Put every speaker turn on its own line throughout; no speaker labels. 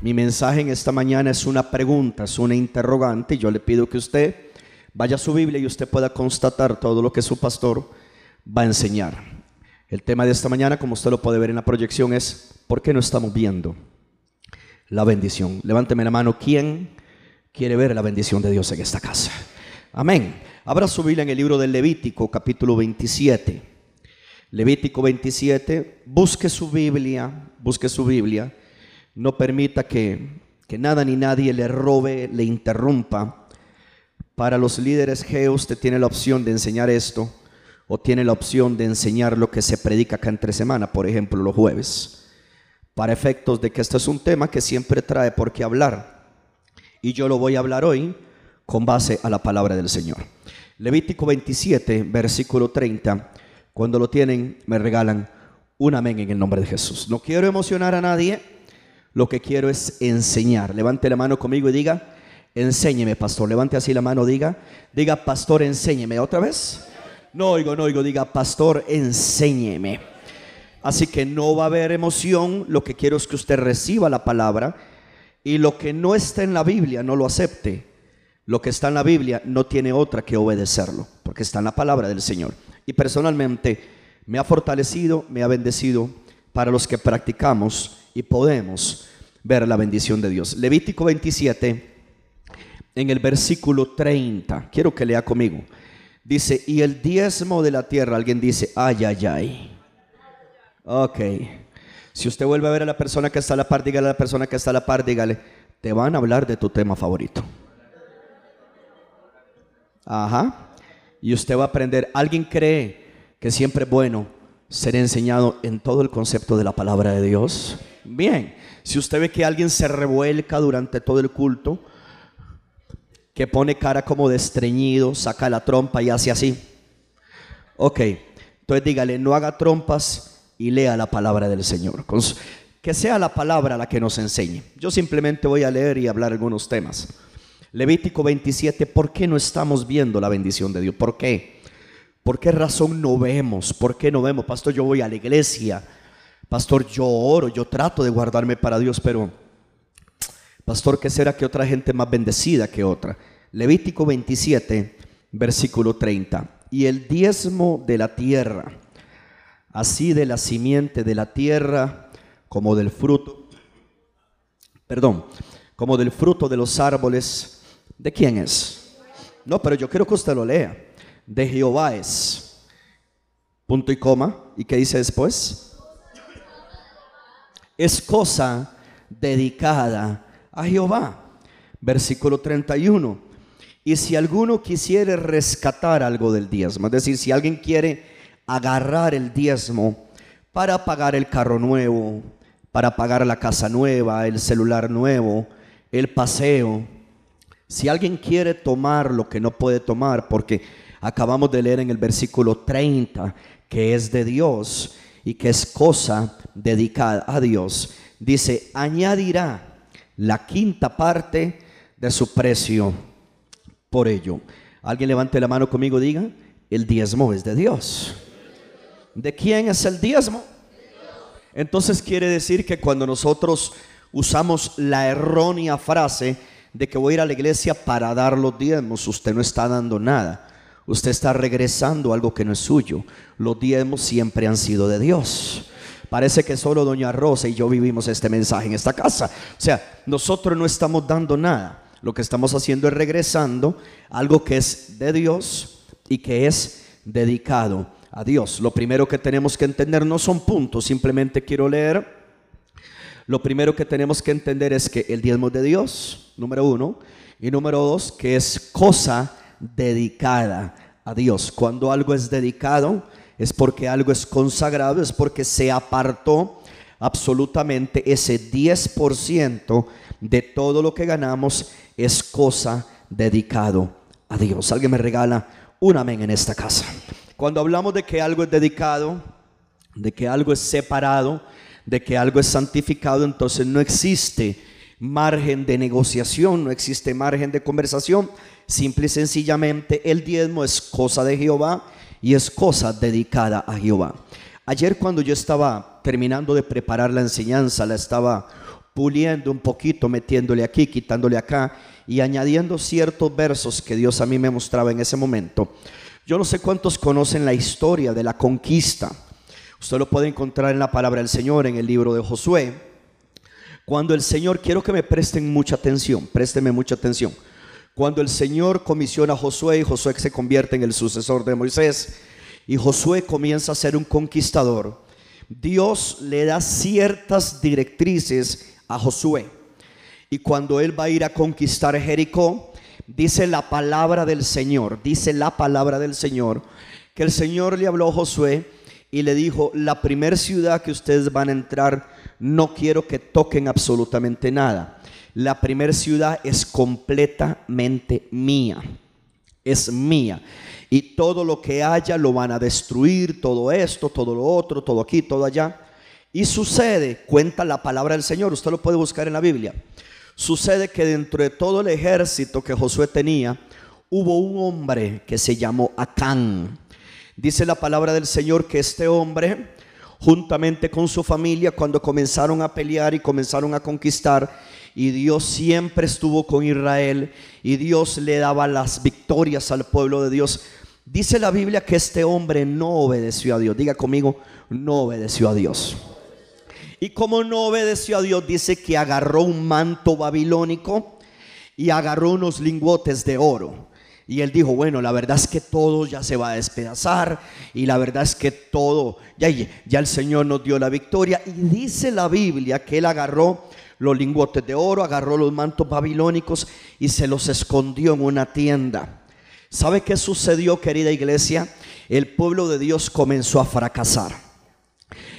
Mi mensaje en esta mañana es una pregunta, es una interrogante. Yo le pido que usted vaya a su Biblia y usted pueda constatar todo lo que su pastor va a enseñar. El tema de esta mañana, como usted lo puede ver en la proyección, es ¿por qué no estamos viendo la bendición? Levánteme la mano, ¿quién quiere ver la bendición de Dios en esta casa? Amén. Abra su Biblia en el libro del Levítico, capítulo 27. Levítico 27, busque su Biblia, busque su Biblia. No permita que, que nada ni nadie le robe, le interrumpa. Para los líderes G, usted tiene la opción de enseñar esto o tiene la opción de enseñar lo que se predica acá entre semana, por ejemplo, los jueves. Para efectos de que esto es un tema que siempre trae por qué hablar. Y yo lo voy a hablar hoy con base a la palabra del Señor. Levítico 27, versículo 30. Cuando lo tienen, me regalan un amén en el nombre de Jesús. No quiero emocionar a nadie lo que quiero es enseñar. Levante la mano conmigo y diga, enséñeme, pastor. Levante así la mano, diga, diga, pastor, enséñeme. ¿Otra vez? No oigo, no oigo, diga, pastor, enséñeme. Así que no va a haber emoción, lo que quiero es que usted reciba la palabra y lo que no está en la Biblia no lo acepte. Lo que está en la Biblia no tiene otra que obedecerlo, porque está en la palabra del Señor. Y personalmente me ha fortalecido, me ha bendecido para los que practicamos y podemos ver la bendición de Dios. Levítico 27, en el versículo 30, quiero que lea conmigo. Dice, y el diezmo de la tierra, alguien dice, ay, ay, ay. Ok. Si usted vuelve a ver a la persona que está a la par, dígale a la persona que está a la par, dígale, te van a hablar de tu tema favorito. Ajá. Y usted va a aprender. ¿Alguien cree que siempre es bueno ser enseñado en todo el concepto de la palabra de Dios? Bien, si usted ve que alguien se revuelca durante todo el culto, que pone cara como de estreñido, saca la trompa y hace así. Ok, entonces dígale, no haga trompas y lea la palabra del Señor. Que sea la palabra la que nos enseñe. Yo simplemente voy a leer y hablar algunos temas. Levítico 27, ¿por qué no estamos viendo la bendición de Dios? ¿Por qué? ¿Por qué razón no vemos? ¿Por qué no vemos? Pastor, yo voy a la iglesia Pastor, yo oro, yo trato de guardarme para Dios, pero, pastor, ¿qué será que otra gente más bendecida que otra? Levítico 27, versículo 30. Y el diezmo de la tierra, así de la simiente de la tierra como del fruto, perdón, como del fruto de los árboles, ¿de quién es? No, pero yo quiero que usted lo lea. De Jehová es. Punto y coma. ¿Y qué dice después? Es cosa dedicada a Jehová. Versículo 31. Y si alguno quisiere rescatar algo del diezmo, es decir, si alguien quiere agarrar el diezmo para pagar el carro nuevo, para pagar la casa nueva, el celular nuevo, el paseo, si alguien quiere tomar lo que no puede tomar, porque acabamos de leer en el versículo 30 que es de Dios, y que es cosa dedicada a Dios, dice, añadirá la quinta parte de su precio por ello. Alguien levante la mano conmigo, diga, el diezmo es de Dios. ¿De quién es el diezmo? Entonces quiere decir que cuando nosotros usamos la errónea frase de que voy a ir a la iglesia para dar los diezmos, usted no está dando nada usted está regresando algo que no es suyo. Los diezmos siempre han sido de Dios. Parece que solo doña Rosa y yo vivimos este mensaje en esta casa. O sea, nosotros no estamos dando nada. Lo que estamos haciendo es regresando algo que es de Dios y que es dedicado a Dios. Lo primero que tenemos que entender no son puntos, simplemente quiero leer. Lo primero que tenemos que entender es que el diezmo es de Dios, número uno, y número dos, que es cosa dedicada a Dios. Cuando algo es dedicado, es porque algo es consagrado, es porque se apartó absolutamente ese 10% de todo lo que ganamos es cosa dedicado a Dios. Alguien me regala un amén en esta casa. Cuando hablamos de que algo es dedicado, de que algo es separado, de que algo es santificado, entonces no existe margen de negociación, no existe margen de conversación. Simple y sencillamente el diezmo es cosa de Jehová y es cosa dedicada a Jehová. Ayer cuando yo estaba terminando de preparar la enseñanza, la estaba puliendo un poquito, metiéndole aquí, quitándole acá y añadiendo ciertos versos que Dios a mí me mostraba en ese momento. Yo no sé cuántos conocen la historia de la conquista. Usted lo puede encontrar en la palabra del Señor, en el libro de Josué. Cuando el Señor, quiero que me presten mucha atención, présteme mucha atención. Cuando el Señor comisiona a Josué y Josué se convierte en el sucesor de Moisés y Josué comienza a ser un conquistador, Dios le da ciertas directrices a Josué. Y cuando él va a ir a conquistar Jericó, dice la palabra del Señor, dice la palabra del Señor, que el Señor le habló a Josué y le dijo, la primera ciudad que ustedes van a entrar, no quiero que toquen absolutamente nada. La primera ciudad es completamente mía, es mía. Y todo lo que haya lo van a destruir, todo esto, todo lo otro, todo aquí, todo allá. Y sucede, cuenta la palabra del Señor, usted lo puede buscar en la Biblia. Sucede que dentro de todo el ejército que Josué tenía, hubo un hombre que se llamó Acán. Dice la palabra del Señor que este hombre, juntamente con su familia, cuando comenzaron a pelear y comenzaron a conquistar, y Dios siempre estuvo con Israel, y Dios le daba las victorias al pueblo de Dios. Dice la Biblia que este hombre no obedeció a Dios. Diga conmigo, no obedeció a Dios. Y como no obedeció a Dios, dice que agarró un manto babilónico y agarró unos lingotes de oro. Y él dijo, bueno, la verdad es que todo ya se va a despedazar y la verdad es que todo, ya, ya el Señor nos dio la victoria. Y dice la Biblia que él agarró los lingotes de oro, agarró los mantos babilónicos y se los escondió en una tienda. ¿Sabe qué sucedió, querida iglesia? El pueblo de Dios comenzó a fracasar.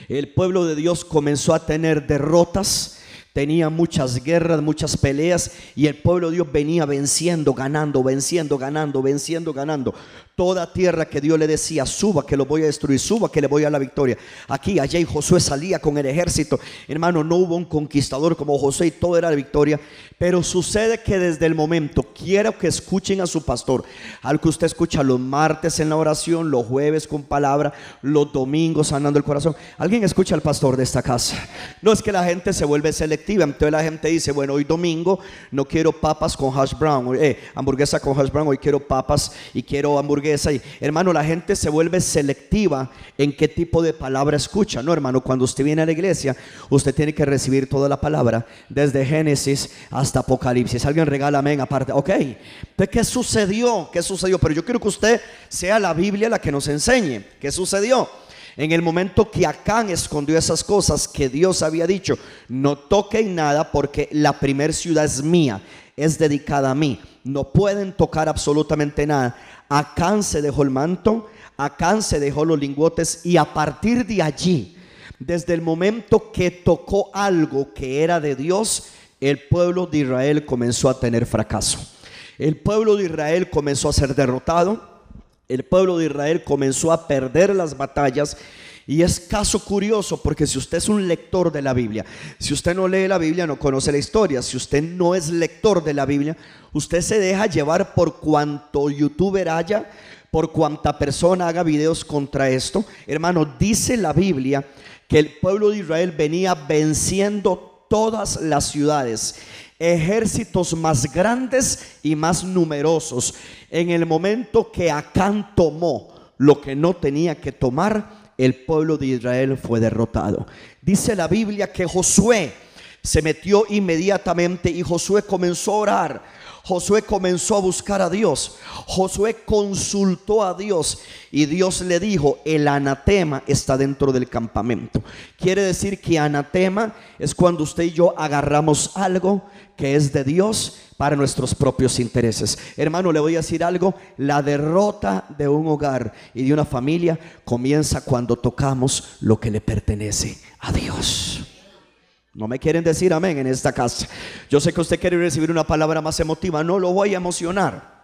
El pueblo de Dios comenzó a tener derrotas tenía muchas guerras, muchas peleas y el pueblo de Dios venía venciendo, ganando, venciendo, ganando, venciendo, ganando toda tierra que Dios le decía, suba que lo voy a destruir, suba que le voy a la victoria. Aquí, allá Josué salía con el ejército. Hermano, no hubo un conquistador como José y todo era la victoria. Pero sucede que desde el momento, quiero que escuchen a su pastor, al que usted escucha los martes en la oración, los jueves con palabra, los domingos sanando el corazón. ¿Alguien escucha al pastor de esta casa? No es que la gente se vuelve selectiva, entonces la gente dice, bueno, hoy domingo no quiero papas con hash brown, eh, hamburguesa con hash brown, hoy quiero papas y quiero hamburguesa y hermano, la gente se vuelve selectiva en qué tipo de palabra escucha. No, hermano, cuando usted viene a la iglesia, usted tiene que recibir toda la palabra, desde Génesis hasta Apocalipsis. Alguien regala amén aparte. Ok, entonces, ¿qué sucedió? ¿Qué sucedió? Pero yo quiero que usted sea la Biblia la que nos enseñe. ¿Qué sucedió? En el momento que Acán escondió esas cosas que Dios había dicho, no toquen nada porque la primer ciudad es mía, es dedicada a mí. No pueden tocar absolutamente nada Acán se dejó el manto, Acán se dejó los lingotes y a partir de allí, desde el momento que tocó algo que era de Dios, el pueblo de Israel comenzó a tener fracaso. El pueblo de Israel comenzó a ser derrotado, el pueblo de Israel comenzó a perder las batallas y es caso curioso porque si usted es un lector de la Biblia, si usted no lee la Biblia, no conoce la historia, si usted no es lector de la Biblia, usted se deja llevar por cuanto youtuber haya, por cuanta persona haga videos contra esto. Hermano, dice la Biblia que el pueblo de Israel venía venciendo todas las ciudades ejércitos más grandes y más numerosos. En el momento que Acán tomó lo que no tenía que tomar, el pueblo de Israel fue derrotado. Dice la Biblia que Josué se metió inmediatamente y Josué comenzó a orar. Josué comenzó a buscar a Dios. Josué consultó a Dios y Dios le dijo, el anatema está dentro del campamento. Quiere decir que anatema es cuando usted y yo agarramos algo que es de Dios para nuestros propios intereses. Hermano, le voy a decir algo, la derrota de un hogar y de una familia comienza cuando tocamos lo que le pertenece a Dios. No me quieren decir amén en esta casa. Yo sé que usted quiere recibir una palabra más emotiva, no lo voy a emocionar.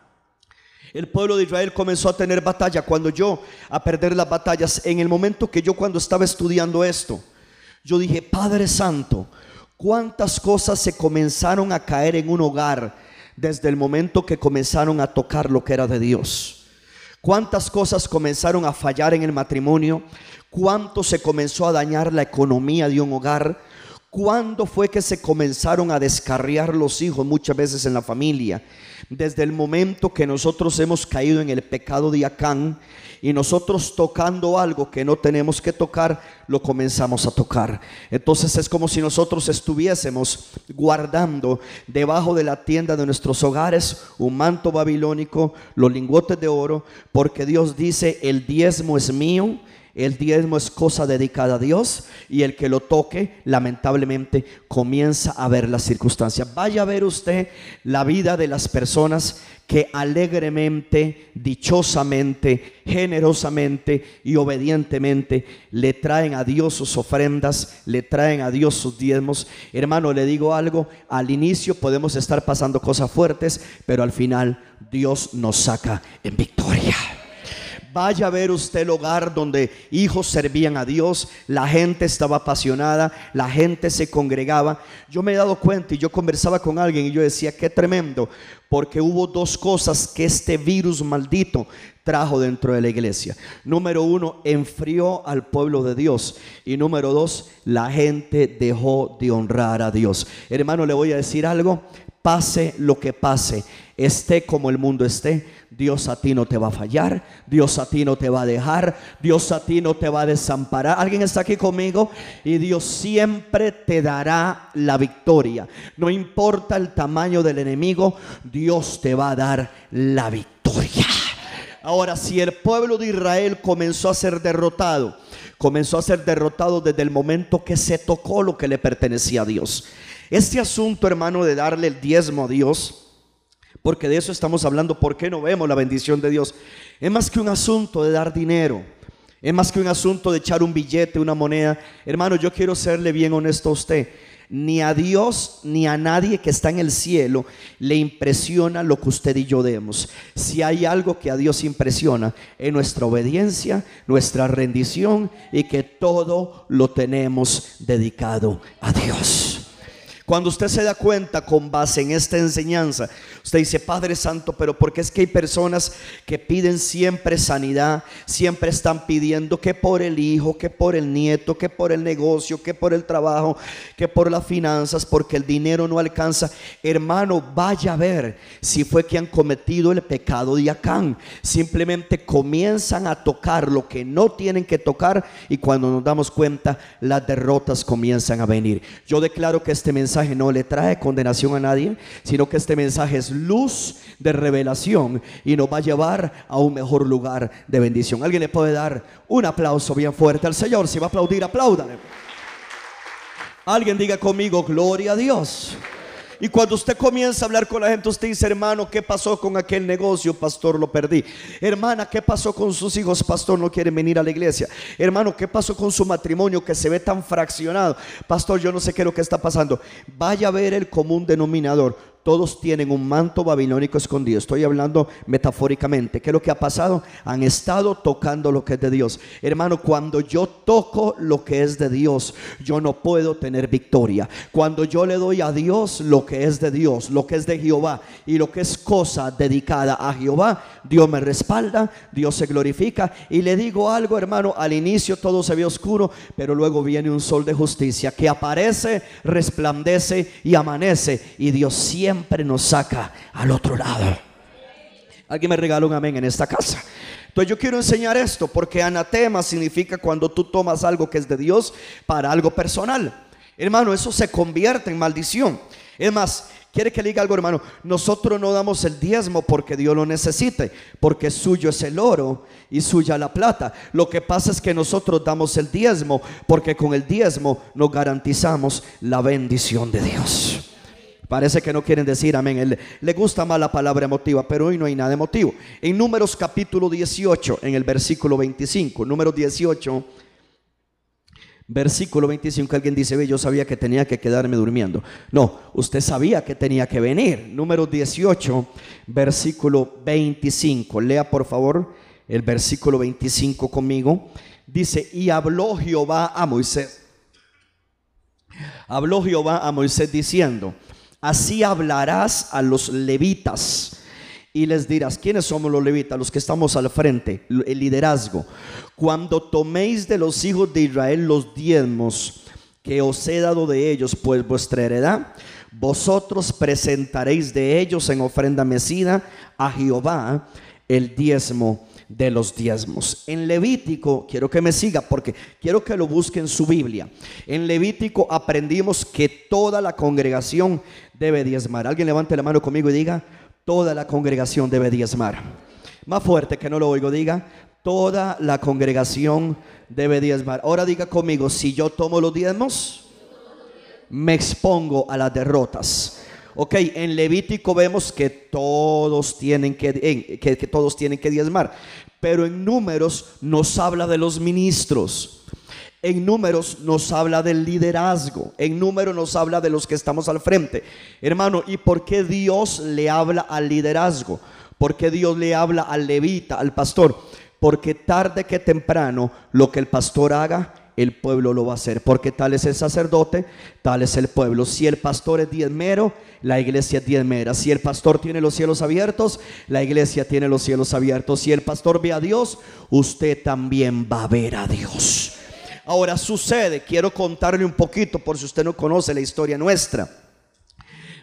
El pueblo de Israel comenzó a tener batalla cuando yo, a perder las batallas, en el momento que yo cuando estaba estudiando esto, yo dije, Padre Santo, ¿Cuántas cosas se comenzaron a caer en un hogar desde el momento que comenzaron a tocar lo que era de Dios? ¿Cuántas cosas comenzaron a fallar en el matrimonio? ¿Cuánto se comenzó a dañar la economía de un hogar? ¿Cuándo fue que se comenzaron a descarriar los hijos muchas veces en la familia? Desde el momento que nosotros hemos caído en el pecado de Acán y nosotros tocando algo que no tenemos que tocar, lo comenzamos a tocar. Entonces es como si nosotros estuviésemos guardando debajo de la tienda de nuestros hogares un manto babilónico, los lingotes de oro, porque Dios dice, el diezmo es mío el diezmo es cosa dedicada a Dios y el que lo toque, lamentablemente, comienza a ver las circunstancias. Vaya a ver usted la vida de las personas que alegremente, dichosamente, generosamente y obedientemente le traen a Dios sus ofrendas, le traen a Dios sus diezmos. Hermano, le digo algo, al inicio podemos estar pasando cosas fuertes, pero al final Dios nos saca en victoria. Vaya a ver usted el hogar donde hijos servían a Dios, la gente estaba apasionada, la gente se congregaba. Yo me he dado cuenta y yo conversaba con alguien y yo decía, qué tremendo, porque hubo dos cosas que este virus maldito trajo dentro de la iglesia. Número uno, enfrió al pueblo de Dios. Y número dos, la gente dejó de honrar a Dios. Hermano, le voy a decir algo, pase lo que pase, esté como el mundo esté Dios a ti no te va a fallar, Dios a ti no te va a dejar, Dios a ti no te va a desamparar. ¿Alguien está aquí conmigo? Y Dios siempre te dará la victoria. No importa el tamaño del enemigo, Dios te va a dar la victoria. Ahora, si el pueblo de Israel comenzó a ser derrotado, comenzó a ser derrotado desde el momento que se tocó lo que le pertenecía a Dios. Este asunto, hermano, de darle el diezmo a Dios, porque de eso estamos hablando, ¿por qué no vemos la bendición de Dios? Es más que un asunto de dar dinero, es más que un asunto de echar un billete, una moneda. Hermano, yo quiero serle bien honesto a usted. Ni a Dios ni a nadie que está en el cielo le impresiona lo que usted y yo demos. Si hay algo que a Dios impresiona, es nuestra obediencia, nuestra rendición y que todo lo tenemos dedicado a Dios. Cuando usted se da cuenta con base en esta enseñanza, usted dice, Padre Santo, pero porque es que hay personas que piden siempre sanidad, siempre están pidiendo que por el hijo, que por el nieto, que por el negocio, que por el trabajo, que por las finanzas, porque el dinero no alcanza. Hermano, vaya a ver si fue que han cometido el pecado de Acán. Simplemente comienzan a tocar lo que no tienen que tocar y cuando nos damos cuenta, las derrotas comienzan a venir. Yo declaro que este mensaje no le trae condenación a nadie, sino que este mensaje es luz de revelación y nos va a llevar a un mejor lugar de bendición. Alguien le puede dar un aplauso bien fuerte al Señor. Si va a aplaudir, apláudale. Alguien diga conmigo, gloria a Dios. Y cuando usted comienza a hablar con la gente, usted dice, hermano, ¿qué pasó con aquel negocio? Pastor, lo perdí. Hermana, ¿qué pasó con sus hijos? Pastor, no quieren venir a la iglesia. Hermano, ¿qué pasó con su matrimonio que se ve tan fraccionado? Pastor, yo no sé qué es lo que está pasando. Vaya a ver el común denominador todos tienen un manto babilónico escondido. Estoy hablando metafóricamente. ¿Qué es lo que ha pasado? Han estado tocando lo que es de Dios. Hermano, cuando yo toco lo que es de Dios, yo no puedo tener victoria. Cuando yo le doy a Dios lo que es de Dios, lo que es de Jehová y lo que es cosa dedicada a Jehová, Dios me respalda, Dios se glorifica. Y le digo algo, hermano, al inicio todo se ve oscuro, pero luego viene un sol de justicia que aparece, resplandece y amanece. Y Dios siempre siempre nos saca al otro lado. Alguien me regala un amén en esta casa. Entonces yo quiero enseñar esto porque anatema significa cuando tú tomas algo que es de Dios para algo personal. Hermano, eso se convierte en maldición. Es más, quiere que le diga algo, hermano. Nosotros no damos el diezmo porque Dios lo necesite, porque suyo es el oro y suya la plata. Lo que pasa es que nosotros damos el diezmo porque con el diezmo nos garantizamos la bendición de Dios. Parece que no quieren decir amén. le gusta más la palabra emotiva, pero hoy no hay nada emotivo. En Números capítulo 18, en el versículo 25, número 18, versículo 25, alguien dice, ve, yo sabía que tenía que quedarme durmiendo. No, usted sabía que tenía que venir. Número 18, versículo 25. Lea por favor el versículo 25 conmigo. Dice, y habló Jehová a Moisés. Habló Jehová a Moisés diciendo, Así hablarás a los levitas y les dirás, ¿quiénes somos los levitas? Los que estamos al frente, el liderazgo. Cuando toméis de los hijos de Israel los diezmos que os he dado de ellos, pues vuestra heredad, vosotros presentaréis de ellos en ofrenda mecida a Jehová el diezmo de los diezmos. En Levítico, quiero que me siga porque quiero que lo busque en su Biblia. En Levítico aprendimos que toda la congregación debe diezmar. Alguien levante la mano conmigo y diga, toda la congregación debe diezmar. Más fuerte que no lo oigo, diga, toda la congregación debe diezmar. Ahora diga conmigo, si yo tomo los diezmos, me expongo a las derrotas. Ok, en Levítico vemos que todos tienen que, que, todos tienen que diezmar, pero en números nos habla de los ministros. En números nos habla del liderazgo. En números nos habla de los que estamos al frente. Hermano, ¿y por qué Dios le habla al liderazgo? ¿Por qué Dios le habla al levita, al pastor? porque tarde que temprano lo que el pastor haga, el pueblo lo va a hacer, porque tal es el sacerdote, tal es el pueblo. Si el pastor es diezmero, la iglesia es diezmera. Si el pastor tiene los cielos abiertos, la iglesia tiene los cielos abiertos. Si el pastor ve a Dios, usted también va a ver a Dios. Ahora sucede, quiero contarle un poquito por si usted no conoce la historia nuestra.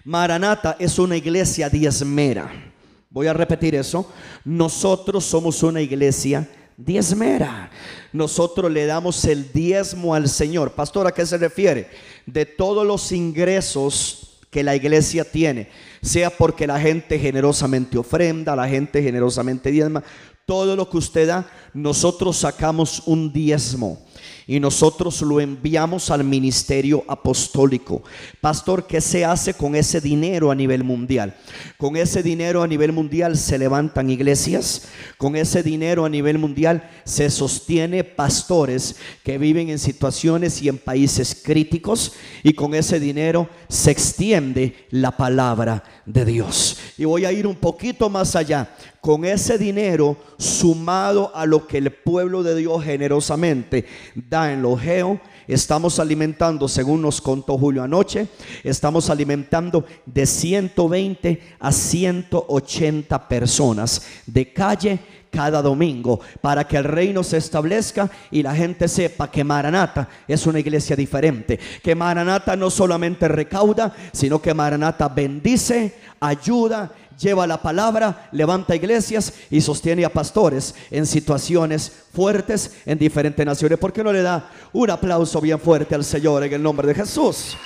Maranata es una iglesia diezmera. Voy a repetir eso. Nosotros somos una iglesia diezmera. Nosotros le damos el diezmo al Señor. Pastor, ¿a qué se refiere? De todos los ingresos que la iglesia tiene, sea porque la gente generosamente ofrenda, la gente generosamente diezma, todo lo que usted da, nosotros sacamos un diezmo y nosotros lo enviamos al ministerio apostólico. Pastor, ¿qué se hace con ese dinero a nivel mundial? Con ese dinero a nivel mundial se levantan iglesias, con ese dinero a nivel mundial se sostiene pastores que viven en situaciones y en países críticos y con ese dinero se extiende la palabra de Dios. Y voy a ir un poquito más allá. Con ese dinero sumado a lo que el pueblo de Dios generosamente en lo geo, estamos alimentando, según nos contó Julio anoche, estamos alimentando de 120 a 180 personas de calle cada domingo para que el reino se establezca y la gente sepa que Maranata es una iglesia diferente. Que Maranata no solamente recauda, sino que Maranata bendice, ayuda, lleva la palabra, levanta iglesias y sostiene a pastores en situaciones fuertes en diferentes naciones. ¿Por qué no le da un aplauso bien fuerte al Señor en el nombre de Jesús?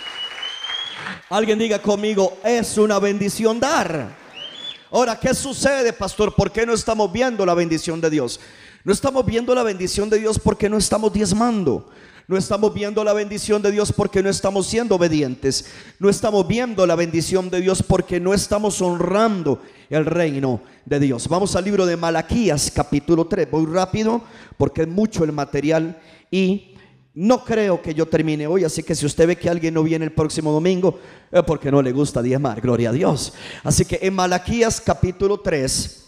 Alguien diga conmigo, es una bendición dar. Ahora, ¿qué sucede, pastor? ¿Por qué no estamos viendo la bendición de Dios? No estamos viendo la bendición de Dios porque no estamos diezmando. No estamos viendo la bendición de Dios porque no estamos siendo obedientes. No estamos viendo la bendición de Dios porque no estamos honrando el reino de Dios. Vamos al libro de Malaquías capítulo 3. Voy rápido porque es mucho el material y no creo que yo termine hoy, así que si usted ve que alguien no viene el próximo domingo, es porque no le gusta diezmar, gloria a Dios. Así que en Malaquías capítulo 3,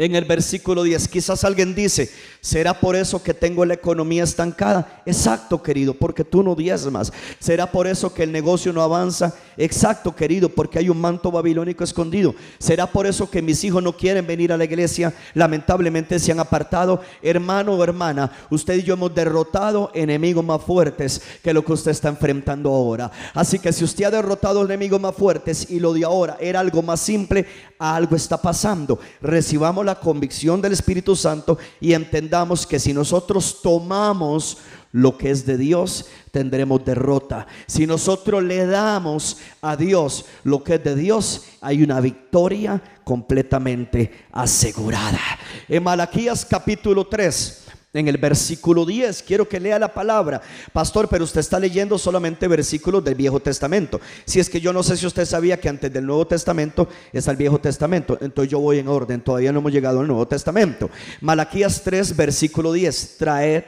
en el versículo 10. Quizás alguien dice, ¿será por eso que tengo la economía estancada? Exacto, querido, porque tú no diezmas. ¿Será por eso que el negocio no avanza? Exacto, querido, porque hay un manto babilónico escondido. ¿Será por eso que mis hijos no quieren venir a la iglesia? Lamentablemente se han apartado. Hermano o hermana, usted y yo hemos derrotado enemigos más fuertes que lo que usted está enfrentando ahora. Así que si usted ha derrotado enemigos más fuertes y lo de ahora era algo más simple, algo está pasando. Recibamos la convicción del Espíritu Santo y entendamos que si nosotros tomamos lo que es de Dios, tendremos derrota. Si nosotros le damos a Dios lo que es de Dios, hay una victoria completamente asegurada. En Malaquías capítulo 3, en el versículo 10. Quiero que lea la palabra. Pastor, pero usted está leyendo solamente versículos del Viejo Testamento. Si es que yo no sé si usted sabía que antes del Nuevo Testamento está el Viejo Testamento. Entonces yo voy en orden. Todavía no hemos llegado al Nuevo Testamento. Malaquías 3, versículo 10. Traed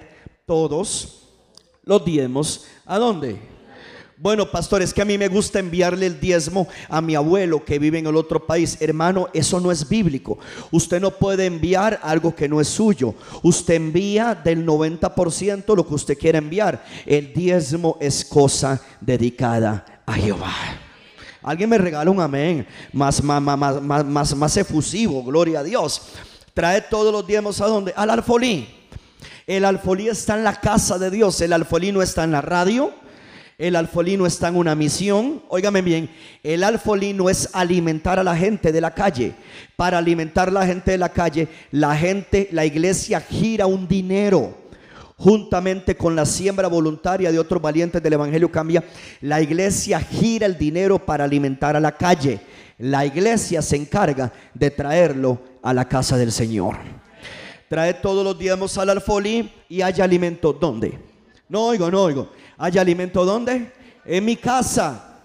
todos los diezmos. ¿A dónde? Bueno, pastor, es que a mí me gusta enviarle el diezmo a mi abuelo que vive en el otro país. Hermano, eso no es bíblico. Usted no puede enviar algo que no es suyo. Usted envía del 90% lo que usted quiere enviar. El diezmo es cosa dedicada a Jehová. Alguien me regala un amén más, más, más, más, más, más efusivo, gloria a Dios. Trae todos los diezmos a dónde? Al alfolí. El alfolí está en la casa de Dios. El alfolí no está en la radio El alfolí está en una misión. Óigame bien, el alfolí es alimentar a la gente de la calle. Para alimentar a la gente de la calle, la gente, la iglesia gira un dinero. Juntamente con la siembra voluntaria de otros valientes del Evangelio cambia, la iglesia gira el dinero para alimentar a la calle. La iglesia se encarga de traerlo a la casa del Señor. Trae todos los días al alfolí y haya alimento. ¿Dónde? No oigo, no oigo. ¿Hay alimento dónde? En mi casa.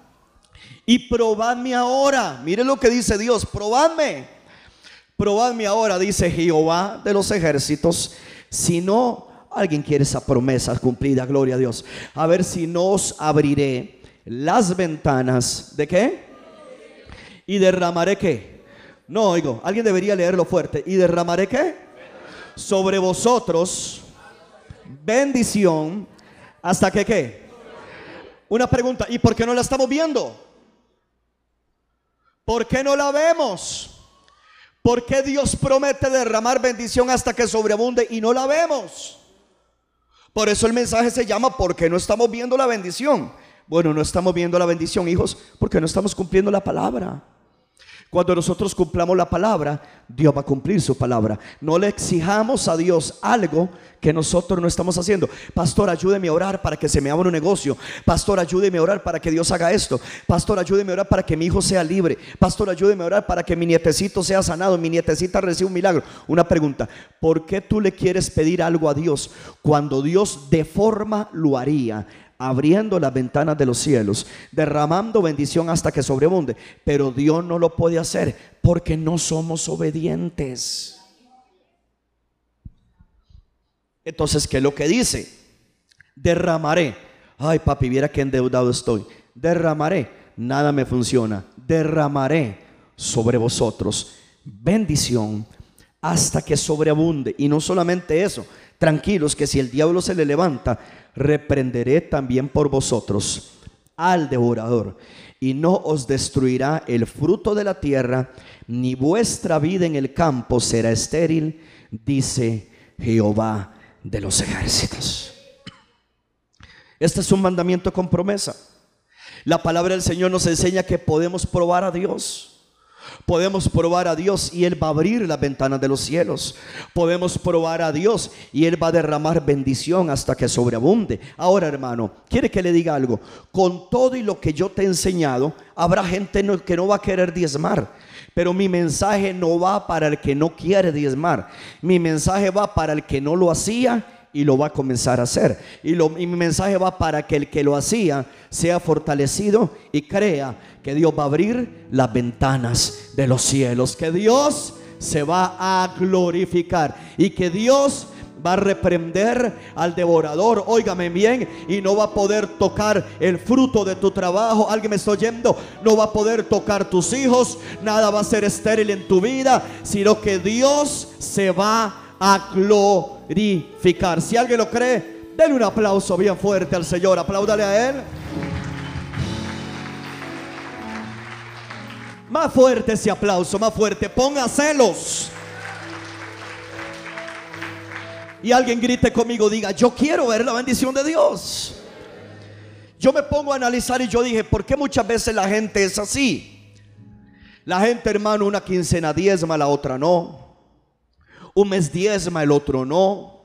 Y probadme ahora. Mire lo que dice Dios, probadme. Probadme ahora, dice Jehová de los ejércitos. Si no, alguien quiere esa promesa cumplida, gloria a Dios. A ver si no os abriré las ventanas. ¿De qué? Y derramaré qué. No oigo, alguien debería leerlo fuerte. ¿Y derramaré qué? Sobre vosotros bendición ¿Hasta que qué? Una pregunta, ¿y por qué no la estamos viendo? ¿Por qué no la vemos? ¿Por qué Dios promete derramar bendición hasta que sobreabunde y no la vemos? Por eso el mensaje se llama ¿Por qué no estamos viendo la bendición? Bueno, no estamos viendo la bendición, hijos, porque no estamos cumpliendo la palabra. Cuando nosotros cumplamos la palabra, Dios va a cumplir su palabra. No le exijamos a Dios algo que nosotros no estamos haciendo. Pastor, ayúdeme a orar para que se me abra un negocio. Pastor, ayúdeme a orar para que Dios haga esto. Pastor, ayúdeme a orar para que mi hijo sea libre. Pastor, ayúdeme a orar para que mi nietecito sea sanado, mi nietecita reciba un milagro. Una pregunta, ¿por qué tú le quieres pedir algo a Dios cuando Dios de forma lo haría? Abriendo las ventanas de los cielos, derramando bendición hasta que sobreabunde. Pero Dios no lo puede hacer porque no somos obedientes. Entonces, ¿qué es lo que dice? Derramaré. Ay, papi, viera qué endeudado estoy. Derramaré. Nada me funciona. Derramaré sobre vosotros bendición hasta que sobreabunde. Y no solamente eso, tranquilos que si el diablo se le levanta, reprenderé también por vosotros al devorador, y no os destruirá el fruto de la tierra, ni vuestra vida en el campo será estéril, dice Jehová de los ejércitos. Este es un mandamiento con promesa. La palabra del Señor nos enseña que podemos probar a Dios. Podemos probar a Dios y Él va a abrir las ventanas de los cielos. Podemos probar a Dios y Él va a derramar bendición hasta que sobreabunde. Ahora, hermano, quiere que le diga algo. Con todo y lo que yo te he enseñado, habrá gente que no va a querer diezmar. Pero mi mensaje no va para el que no quiere diezmar. Mi mensaje va para el que no lo hacía y lo va a comenzar a hacer. Y, lo, mi mensaje va para que el que lo hacía sea fortalecido y crea que Dios va a abrir las ventanas de los cielos, que Dios se va a glorificar y que Dios va a reprender al devorador, óigame bien, y no va a poder tocar el fruto de tu trabajo. Alguien me está oyendo, no va a poder tocar tus hijos, nada va a ser estéril en tu vida, sino que Dios se va a glorificar. Si alguien lo cree, denle un aplauso bien fuerte al Señor. Apláudale a Él. Más fuerte ese aplauso, más fuerte. Ponga celos. Y alguien grite conmigo, diga, yo quiero ver la bendición de Dios. Yo me pongo a analizar y yo dije, ¿por qué muchas veces la gente es así? La gente, hermano, una quincena diezma, la otra no un mes diezma, el otro no.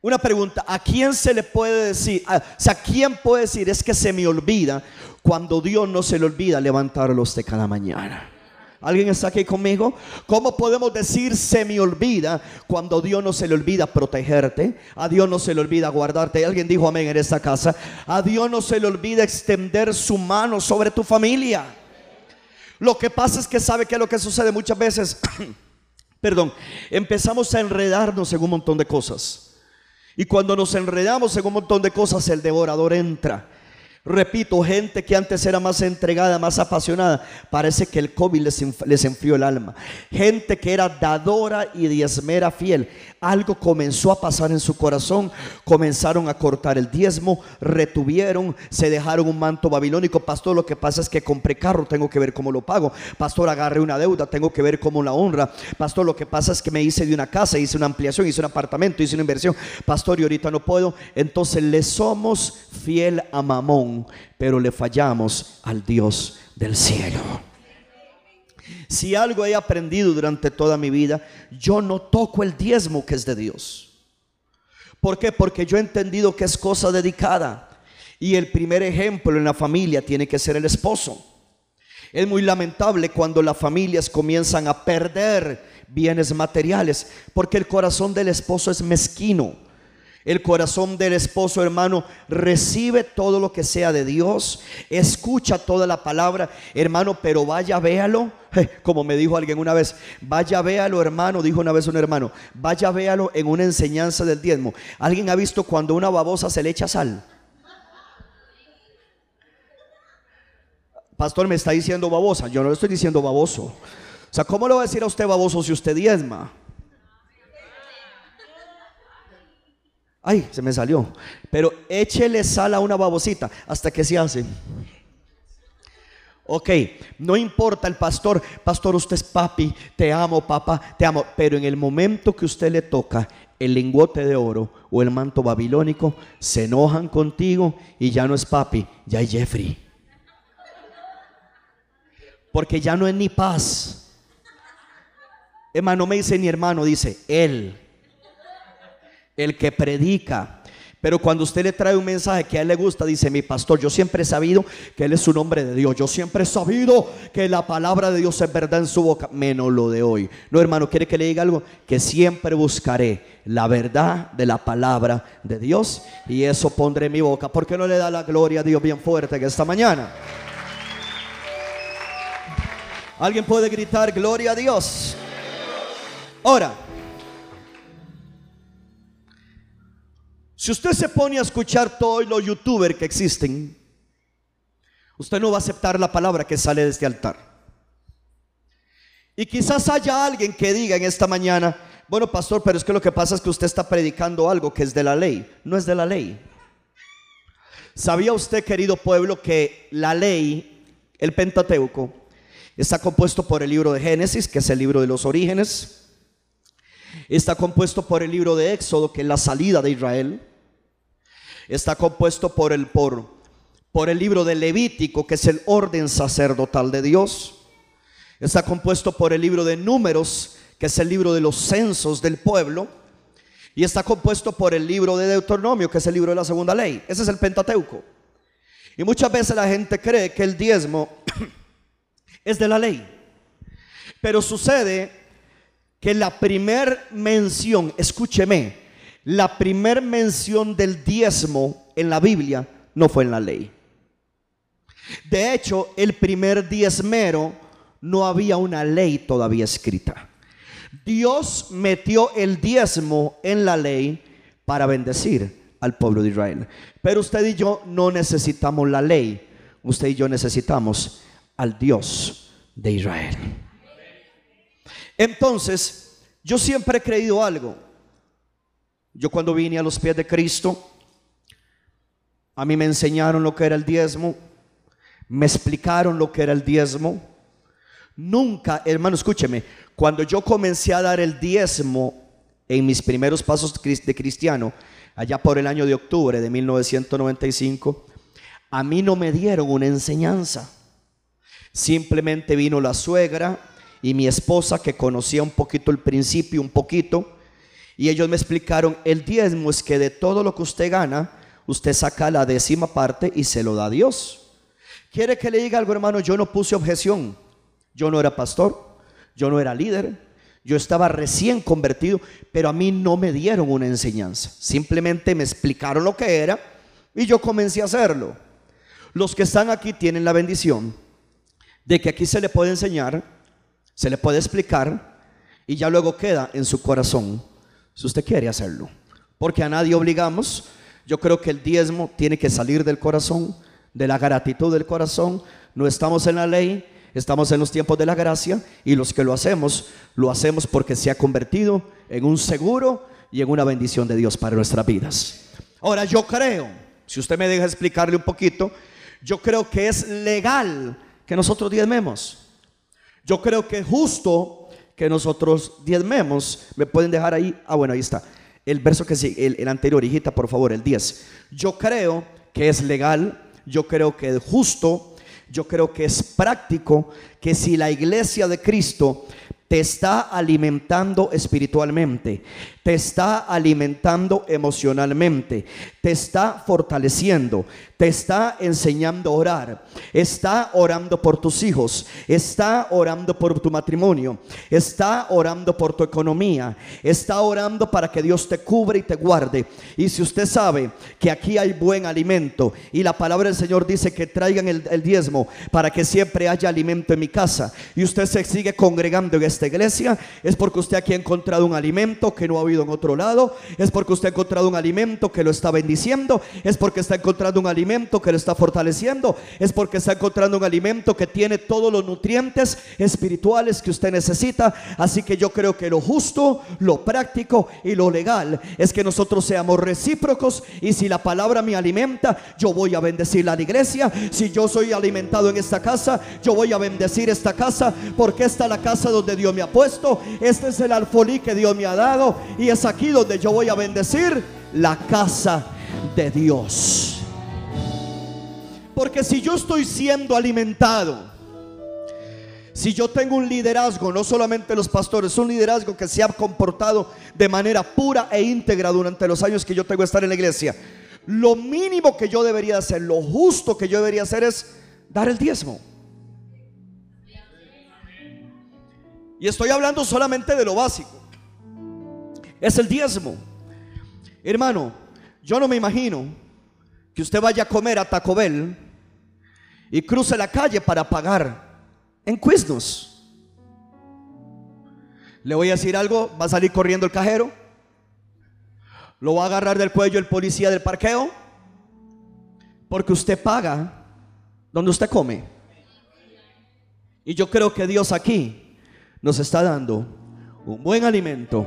Una pregunta, ¿a quién se le puede decir? O sea, ¿quién puede decir es que se me olvida cuando Dios no se le olvida levantarlos de cada mañana? ¿Alguien está aquí conmigo? ¿Cómo podemos decir se me olvida cuando Dios no se le olvida protegerte? A Dios no se le olvida guardarte. Alguien dijo amén en esta casa. A Dios no se le olvida extender su mano sobre tu familia. Lo que pasa es que sabe que lo que sucede muchas veces perdón, empezamos a enredarnos en un montón de cosas. Y cuando nos enredamos en un montón de cosas, el devorador entra. Repito, gente que antes era más entregada, más apasionada, parece que el COVID les, enfrió el alma. Gente que era dadora y diezmera fiel. Algo comenzó a pasar en su corazón. Comenzaron a cortar el diezmo, retuvieron, se dejaron un manto babilónico. Pastor, lo que pasa es que compré carro, tengo que ver cómo lo pago. Pastor, agarré una deuda, tengo que ver cómo la honra. Pastor, lo que pasa es que me hice de una casa, hice una ampliación, hice un apartamento, hice una inversión. Pastor, y ahorita no puedo. Entonces le somos fiel a Mamón pero le fallamos al Dios del cielo. Si algo he aprendido durante toda mi vida, yo no toco el diezmo que es de Dios. ¿Por qué? Porque yo he entendido que es cosa dedicada. Y el primer ejemplo en la familia tiene que ser el esposo. Es muy lamentable cuando las familias comienzan a perder bienes materiales, porque el corazón del esposo es mezquino. El corazón del esposo, hermano, recibe todo lo que sea de Dios, escucha toda la palabra, hermano, pero vaya, véalo. Como me dijo alguien una vez, vaya, véalo, hermano, dijo una vez un hermano, vaya, véalo en una enseñanza del diezmo. ¿Alguien ha visto cuando una babosa se le echa sal? Pastor, me está diciendo babosa. Yo no le estoy diciendo baboso. O sea, ¿cómo le va a decir a usted baboso si usted diezma? Ay, se me salió. Pero échele sal a una babosita hasta que se hace. Ok, no importa el pastor, pastor, usted es papi, te amo, papá, te amo. Pero en el momento que usted le toca el lingote de oro o el manto babilónico, se enojan contigo y ya no es papi, ya es Jeffrey. Porque ya no es ni paz. Hermano, me dice ni hermano, dice él el que predica. Pero cuando usted le trae un mensaje que a él le gusta, dice mi pastor, yo siempre he sabido que él es un hombre de Dios. Yo siempre he sabido que la palabra de Dios es verdad en su boca, menos lo de hoy. No, hermano, ¿quiere que le diga algo? Que siempre buscaré la verdad de la palabra de Dios y eso pondré en mi boca. ¿Por qué no le da la gloria a Dios bien fuerte que esta mañana? ¿Alguien puede gritar gloria a Dios? Ahora, Si usted se pone a escuchar todos los youtubers que existen, usted no va a aceptar la palabra que sale de este altar. Y quizás haya alguien que diga en esta mañana, bueno, pastor, pero es que lo que pasa es que usted está predicando algo que es de la ley. No es de la ley. ¿Sabía usted, querido pueblo, que la ley, el Pentateuco, está compuesto por el libro de Génesis, que es el libro de los orígenes? Está compuesto por el libro de Éxodo, que es la salida de Israel está compuesto por el, por, por el libro de Levítico, que es el orden sacerdotal de Dios. Está compuesto por el libro de Números, que es el libro de los censos del pueblo. Y está compuesto por el libro de Deuteronomio, que es el libro de la segunda ley. Ese es el Pentateuco. Y muchas veces la gente cree que el diezmo es de la ley. Pero sucede que la primer mención, escúcheme, la primer mención del diezmo en la Biblia no fue en la ley. De hecho, el primer diezmero no había una ley todavía escrita. Dios metió el diezmo en la ley para bendecir al pueblo de Israel. Pero usted y yo no necesitamos la ley. Usted y yo necesitamos al Dios de Israel. Entonces, yo siempre he creído algo. Yo cuando vine a los pies de Cristo, a mí me enseñaron lo que era el diezmo, me explicaron lo que era el diezmo. Nunca, hermano, escúcheme, cuando yo comencé a dar el diezmo en mis primeros pasos de cristiano, allá por el año de octubre de 1995, a mí no me dieron una enseñanza. Simplemente vino la suegra y mi esposa que conocía un poquito el principio, un poquito, y ellos me explicaron, el diezmo es que de todo lo que usted gana, usted saca la décima parte y se lo da a Dios. ¿Quiere que le diga algo, hermano? Yo no puse objeción. Yo no era pastor, yo no era líder, yo estaba recién convertido, pero a mí no me dieron una enseñanza. Simplemente me explicaron lo que era y yo comencé a hacerlo. Los que están aquí tienen la bendición de que aquí se le puede enseñar, se le puede explicar y ya luego queda en su corazón si usted quiere hacerlo. Porque a nadie obligamos. Yo creo que el diezmo tiene que salir del corazón, de la gratitud del corazón. No estamos en la ley, estamos en los tiempos de la gracia y los que lo hacemos, lo hacemos porque se ha convertido en un seguro y en una bendición de Dios para nuestras vidas. Ahora yo creo, si usted me deja explicarle un poquito, yo creo que es legal que nosotros diezmemos. Yo creo que es justo que nosotros diezmemos. ¿Me pueden dejar ahí? Ah, bueno, ahí está. El verso que sigue, el, el anterior, hijita, por favor, el 10. Yo creo que es legal, yo creo que es justo, yo creo que es práctico que si la iglesia de Cristo te está alimentando espiritualmente, te está alimentando emocionalmente, te está fortaleciendo, te está enseñando a orar, está orando por tus hijos, está orando por tu matrimonio, está orando por tu economía, está orando para que Dios te cubre y te guarde. Y si usted sabe que aquí hay buen alimento y la palabra del Señor dice que traigan el, diezmo para que siempre haya alimento en mi casa y usted se sigue congregando en esta iglesia, es porque usted aquí ha encontrado un alimento que no ha en otro lado, es porque usted ha encontrado un alimento que lo está bendiciendo, es porque está encontrando un alimento que lo está fortaleciendo, es porque está encontrando un alimento que tiene todos los nutrientes espirituales que usted necesita. Así que yo creo que lo justo, lo práctico y lo legal es que nosotros seamos recíprocos y si la palabra me alimenta, yo voy a bendecir la iglesia. Si yo soy alimentado en esta casa, yo voy a bendecir esta casa porque esta es la casa donde Dios me ha puesto. Este es el alfolí que Dios me ha dado y es aquí donde yo voy a bendecir la casa de Dios. Porque si yo estoy siendo alimentado, si yo tengo un liderazgo, no solamente los pastores, un liderazgo que se ha comportado de manera pura e íntegra durante los años que yo tengo que estar en la iglesia, lo mínimo que yo debería hacer, lo justo que yo debería hacer es dar el diezmo. Y estoy hablando solamente de lo básico. Es el diezmo. Hermano, yo no me imagino que usted vaya a comer a Taco Bell y cruce la calle para pagar en Quiznos. Le voy a decir algo, va a salir corriendo el cajero, lo va a agarrar del cuello el policía del parqueo, porque usted paga donde usted come. Y yo creo que Dios aquí nos está dando un buen alimento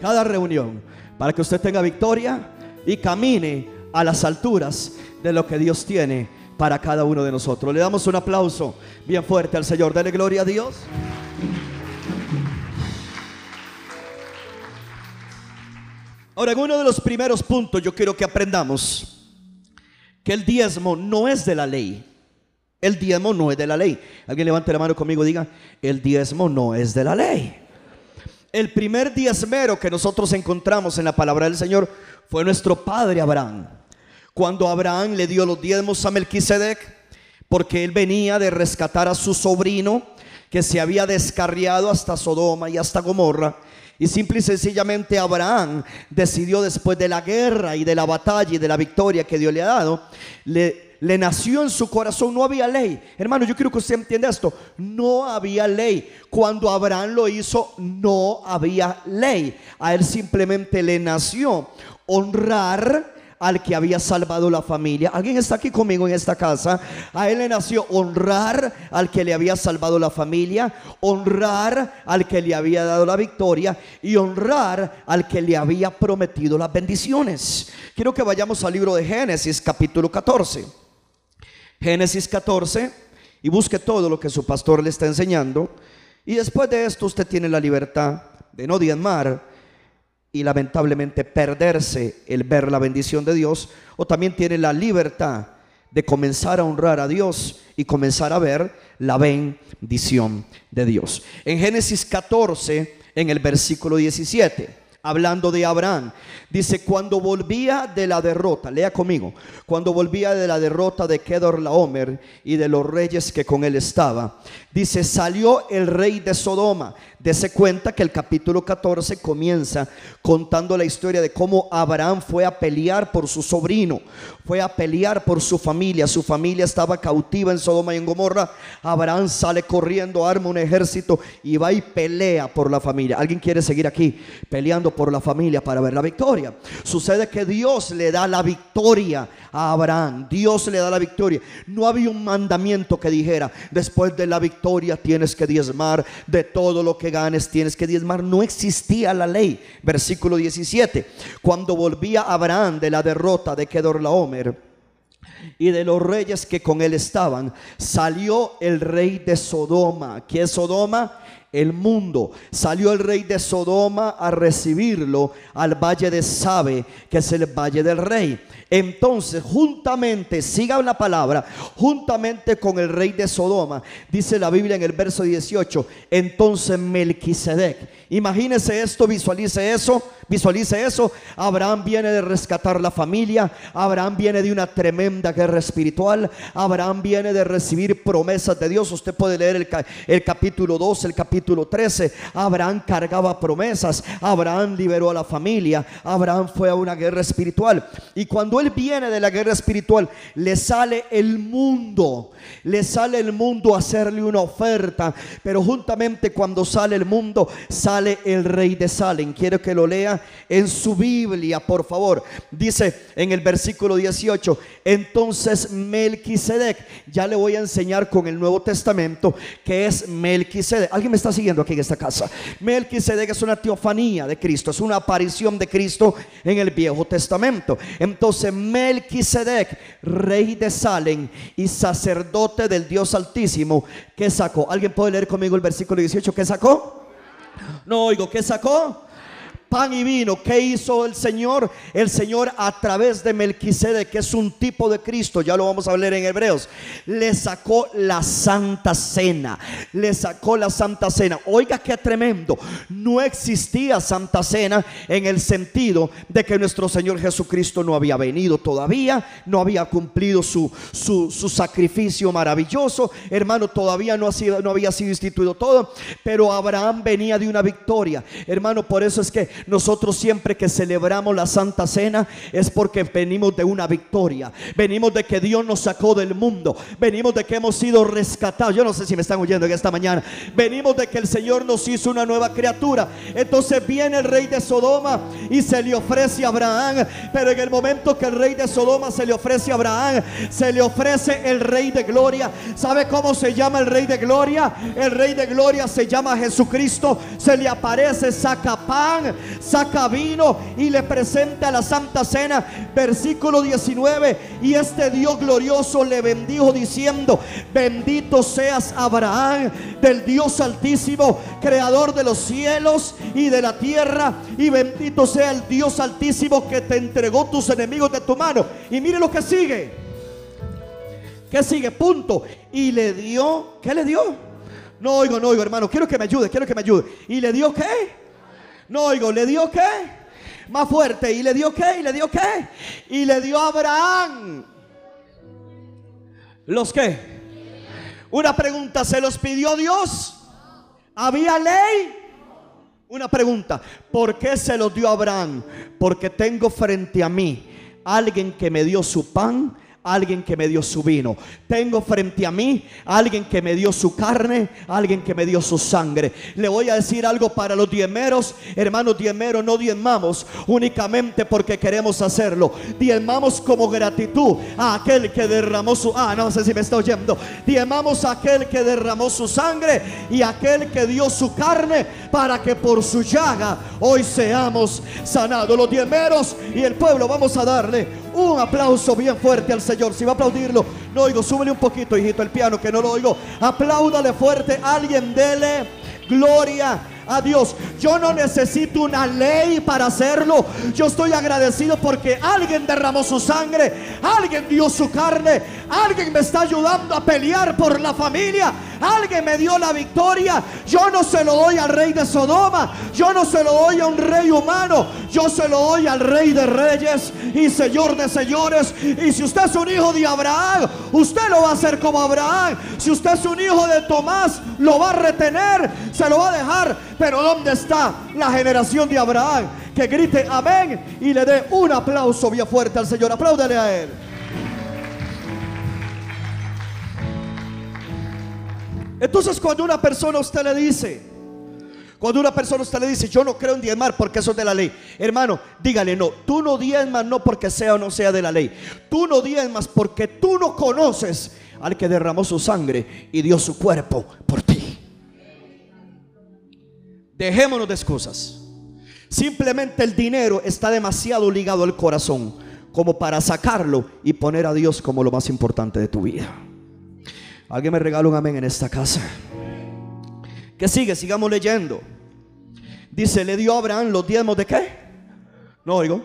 cada reunión para que usted tenga victoria y camine a las alturas de lo que Dios tiene para cada uno de nosotros. Le damos un aplauso bien fuerte al Señor. Dele gloria a Dios. Ahora, en uno de los primeros puntos yo quiero que aprendamos que el diezmo no es de la ley. El diezmo no es de la ley. Alguien levante la mano conmigo y diga, el diezmo no es de la ley. El primer diezmero que nosotros encontramos en la palabra del Señor fue nuestro padre Abraham. Cuando Abraham le dio los diezmos a Melquisedec, porque él venía de rescatar a su sobrino que se había descarriado hasta Sodoma y hasta Gomorra. Y simple y sencillamente Abraham decidió después de la guerra y de la batalla y de la victoria que Dios le ha dado, le, le nació en su corazón, no había ley. Hermano, yo quiero que usted entienda esto, no había ley. Cuando Abraham lo hizo, no había ley. A él simplemente le nació honrar al que había salvado la familia. ¿Alguien está aquí conmigo en esta casa? A él le nació honrar al que le había salvado la familia, honrar al que le había dado la victoria y honrar al que le había prometido las bendiciones. Quiero que vayamos al libro de Génesis capítulo 14. Génesis 14 y busque todo lo que su pastor le está enseñando. Y después de esto usted tiene la libertad de no diezmar y lamentablemente perderse el ver la bendición de Dios, o también tiene la libertad de comenzar a honrar a Dios y comenzar a ver la bendición de Dios. En Génesis 14, en el versículo 17, hablando de Abraham, dice, cuando volvía de la derrota, lea conmigo, cuando volvía de la derrota de Kedor Laomer y de los reyes que con él estaba, dice, salió el rey de Sodoma Dese cuenta que el capítulo 14 comienza contando la historia de cómo Abraham fue a pelear por su sobrino, fue a pelear por su familia. Su familia estaba cautiva en Sodoma y en Gomorra. Abraham sale corriendo, arma un ejército y va y pelea por la familia. ¿Alguien quiere seguir aquí peleando por la familia para ver la victoria? Sucede que Dios le da la victoria a Abraham. Dios le da la victoria. No había un mandamiento que dijera, después de la victoria tienes que diezmar de todo lo que ganes tienes que diezmar. No existía la ley. Versículo 17. Cuando volvía Abraham de la derrota de Kedorlaomer y de los reyes que con él estaban, salió el rey de Sodoma. ¿Qué es Sodoma? el mundo. Salió el rey de Sodoma a recibirlo al valle de Sabe, que es el valle del rey. Entonces, juntamente, siga la palabra, juntamente con el rey de Sodoma, dice la Biblia en el verso 18, entonces Melquisedec. Imagínese esto, visualice eso, visualice eso. Abraham viene de rescatar la familia, Abraham viene de una tremenda guerra espiritual, Abraham viene de recibir promesas de Dios. Usted puede leer el, el capítulo 2, el capítulo 13. Abraham cargaba promesas, Abraham liberó a la familia, Abraham fue a una guerra espiritual. Y cuando él viene de la guerra espiritual, le sale el mundo, le sale el mundo a hacerle una oferta, pero juntamente cuando sale el mundo, sale el rey de Salem. Quiero que lo lea en su Biblia, por favor. Dice en el versículo 18, entonces Melquisedec, ya le voy a enseñar con el Nuevo Testamento que es Melquisedec. ¿Alguien me está siguiendo aquí en esta casa? Melquisedec es una teofanía de Cristo, es una aparición de Cristo en el Viejo Testamento. Entonces Melquisedec, rey de Salem y sacerdote del Dios Altísimo, ¿qué sacó? ¿Alguien puede leer conmigo el versículo 18? ¿Qué sacó? No oigo, ¿qué sacó? Pan y vino. ¿Qué hizo el Señor? El Señor a través de Melquisede, que es un tipo de Cristo, ya lo vamos a leer en Hebreos, le sacó la santa cena. Le sacó la santa cena. Oiga qué tremendo. No existía santa cena en el sentido de que nuestro Señor Jesucristo no había venido todavía, no había cumplido su, su, sacrificio maravilloso. Hermano, todavía no, ha sido, no había sido instituido todo, pero Abraham venía de una victoria. Hermano, por eso es que nosotros siempre que celebramos la Santa Cena es porque venimos de una victoria. Venimos de que Dios nos sacó del mundo. Venimos de que hemos sido rescatados. Yo no sé si me están oyendo en esta mañana. Venimos de que el Señor nos hizo una nueva criatura. Entonces viene el rey de Sodoma y se le ofrece a Abraham. Pero en el momento que el rey de Sodoma se le ofrece a Abraham, se le ofrece el rey de gloria. ¿Sabe cómo se llama el rey de gloria? El rey de gloria se llama Jesucristo. Se le aparece, saca pan, saca vino y le presenta la Santa Cena. Versículo 19. Y este Dios glorioso le bendijo diciendo, bendito seas Abraham del Dios altísimo, creador de los cielos y de la tierra. Y bendito sea el Dios altísimo que te entregó tus enemigos de tu mano. Y mire lo que sigue. ¿Qué sigue? Punto. Y le dio, ¿qué le dio? No oigo, no oigo, hermano. Quiero que me ayude, quiero que me ayude. ¿Y le dio qué? No oigo, ¿le dio qué? Más fuerte. ¿Y le dio qué? ¿Y le dio qué? Y le dio a Abraham. ¿Los qué? Una pregunta, ¿se los pidió Dios? ¿Había ley? Una pregunta, ¿por qué se los dio a Abraham? Porque tengo frente a mí alguien que me dio su pan alguien que me dio su vino. Tengo frente a mí alguien que me dio su carne, alguien que me dio su sangre. Le voy a decir algo para los diezmeros. Hermanos diezmeros, no diezmamos únicamente porque queremos hacerlo. Diezmamos como gratitud a aquel que derramó su... Ah, no sé si me está oyendo. Diezmamos a aquel que derramó su sangre y aquel que dio su carne para que por su llaga hoy seamos sanados. Los diezmeros y el pueblo vamos a darle un aplauso bien fuerte al Señor. Si va a aplaudirlo, no oigo, súbele un poquito, hijito, el piano, que no lo oigo. Apláudale fuerte, alguien dele gloria a Dios. Yo no necesito una ley para hacerlo. Yo estoy agradecido porque alguien derramó su sangre, alguien dio su carne, alguien me está ayudando a pelear por la familia, alguien me dio la victoria, yo no se lo doy al rey de Sodoma, yo no se lo doy a un rey humano, yo se lo doy al rey de reyes y señor de señores. Y si usted es un hijo de Abraham, usted lo va a hacer como Abraham. Si usted es un hijo de Tomás, lo va a retener, se lo va a dejar. Pero ¿dónde está la generación de Abraham? Que grite amén y le dé un aplauso bien fuerte al Señor. Apláudale a él. Entonces cuando una persona a usted le dice, cuando una persona a usted le dice, yo no creo en diezmar porque eso es de la ley. Hermano, dígale, no, tú no diezmas no porque sea o no sea de la ley. Tú no diezmas porque tú no conoces al que derramó su sangre y dio su cuerpo por ti. Dejémonos de excusas. Simplemente el dinero está demasiado ligado al corazón como para sacarlo y poner a Dios como lo más importante de tu vida. Alguien me regala un amén en esta casa. ¿Qué sigue? Sigamos leyendo. Dice, le dio a Abraham los diezmos de qué? No oigo.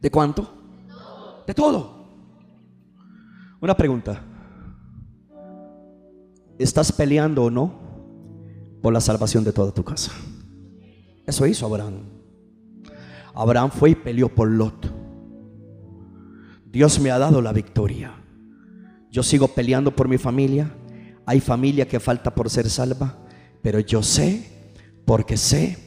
¿De cuánto? De todo. Una pregunta. ¿Estás peleando o no por la salvación de toda tu casa? Eso hizo Abraham. Abraham fue y peleó por Lot. Dios me ha dado la victoria. Yo sigo peleando por mi familia. Hay familia que falta por ser salva. Pero yo sé, porque sé,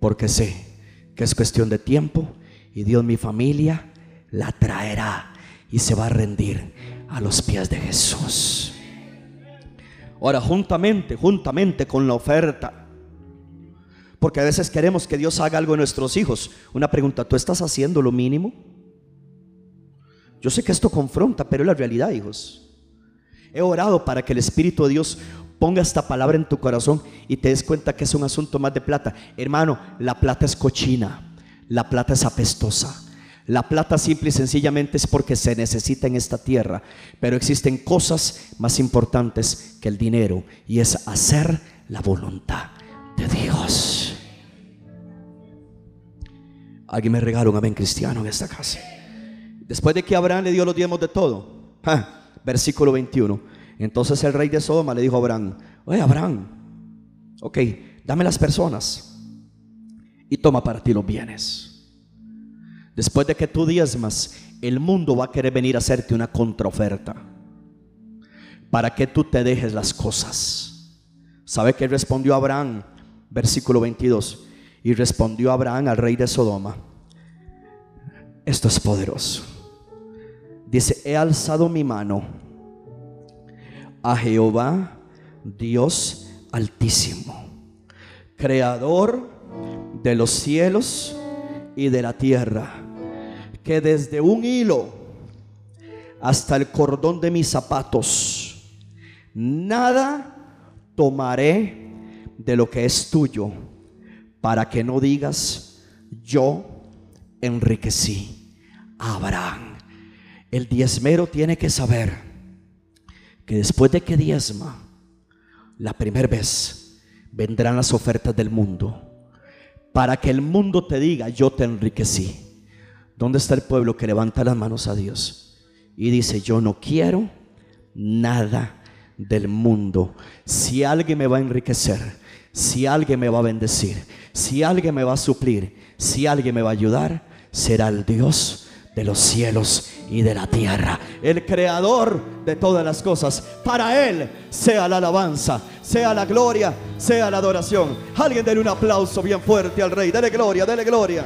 porque sé que es cuestión de tiempo. Y Dios mi familia la traerá y se va a rendir a los pies de Jesús. Ahora, juntamente, juntamente con la oferta. Porque a veces queremos que Dios haga algo en nuestros hijos. Una pregunta, ¿tú estás haciendo lo mínimo? Yo sé que esto confronta, pero es la realidad, hijos. He orado para que el Espíritu de Dios ponga esta palabra en tu corazón y te des cuenta que es un asunto más de plata. Hermano, la plata es cochina, la plata es apestosa. La plata simple y sencillamente es porque se necesita en esta tierra, pero existen cosas más importantes que el dinero y es hacer la voluntad de Dios. Alguien me regala un amén cristiano en esta casa. Después de que Abraham le dio los diezmos de todo. versículo 21. Entonces el rey de Sodoma le dijo a Abraham, oye Abraham, ok, dame las personas y toma para ti los bienes. Después de que tú diezmas, el mundo va a querer venir a hacerte una contraoferta para que tú te dejes las cosas. ¿Sabe qué respondió Abraham? Versículo 22. Y respondió Abraham al rey de Sodoma, esto es poderoso. Dice, he alzado mi mano a Jehová, Dios altísimo, creador de los cielos y de la tierra, que desde un hilo hasta el cordón de mis zapatos, nada tomaré de lo que es tuyo, para que no digas, yo enriquecí a Abraham. El diezmero tiene que saber que después de que diezma, la primera vez vendrán las ofertas del mundo para que el mundo te diga, yo te enriquecí. ¿Dónde está el pueblo que levanta las manos a Dios y dice, yo no quiero nada del mundo? Si alguien me va a enriquecer, si alguien me va a bendecir, si alguien me va a suplir, si alguien me va a ayudar, será el Dios de los cielos y de la tierra, el creador de todas las cosas. Para Él sea la alabanza, sea la gloria, sea la adoración. Alguien dele un aplauso bien fuerte al Rey, dele gloria, dele gloria.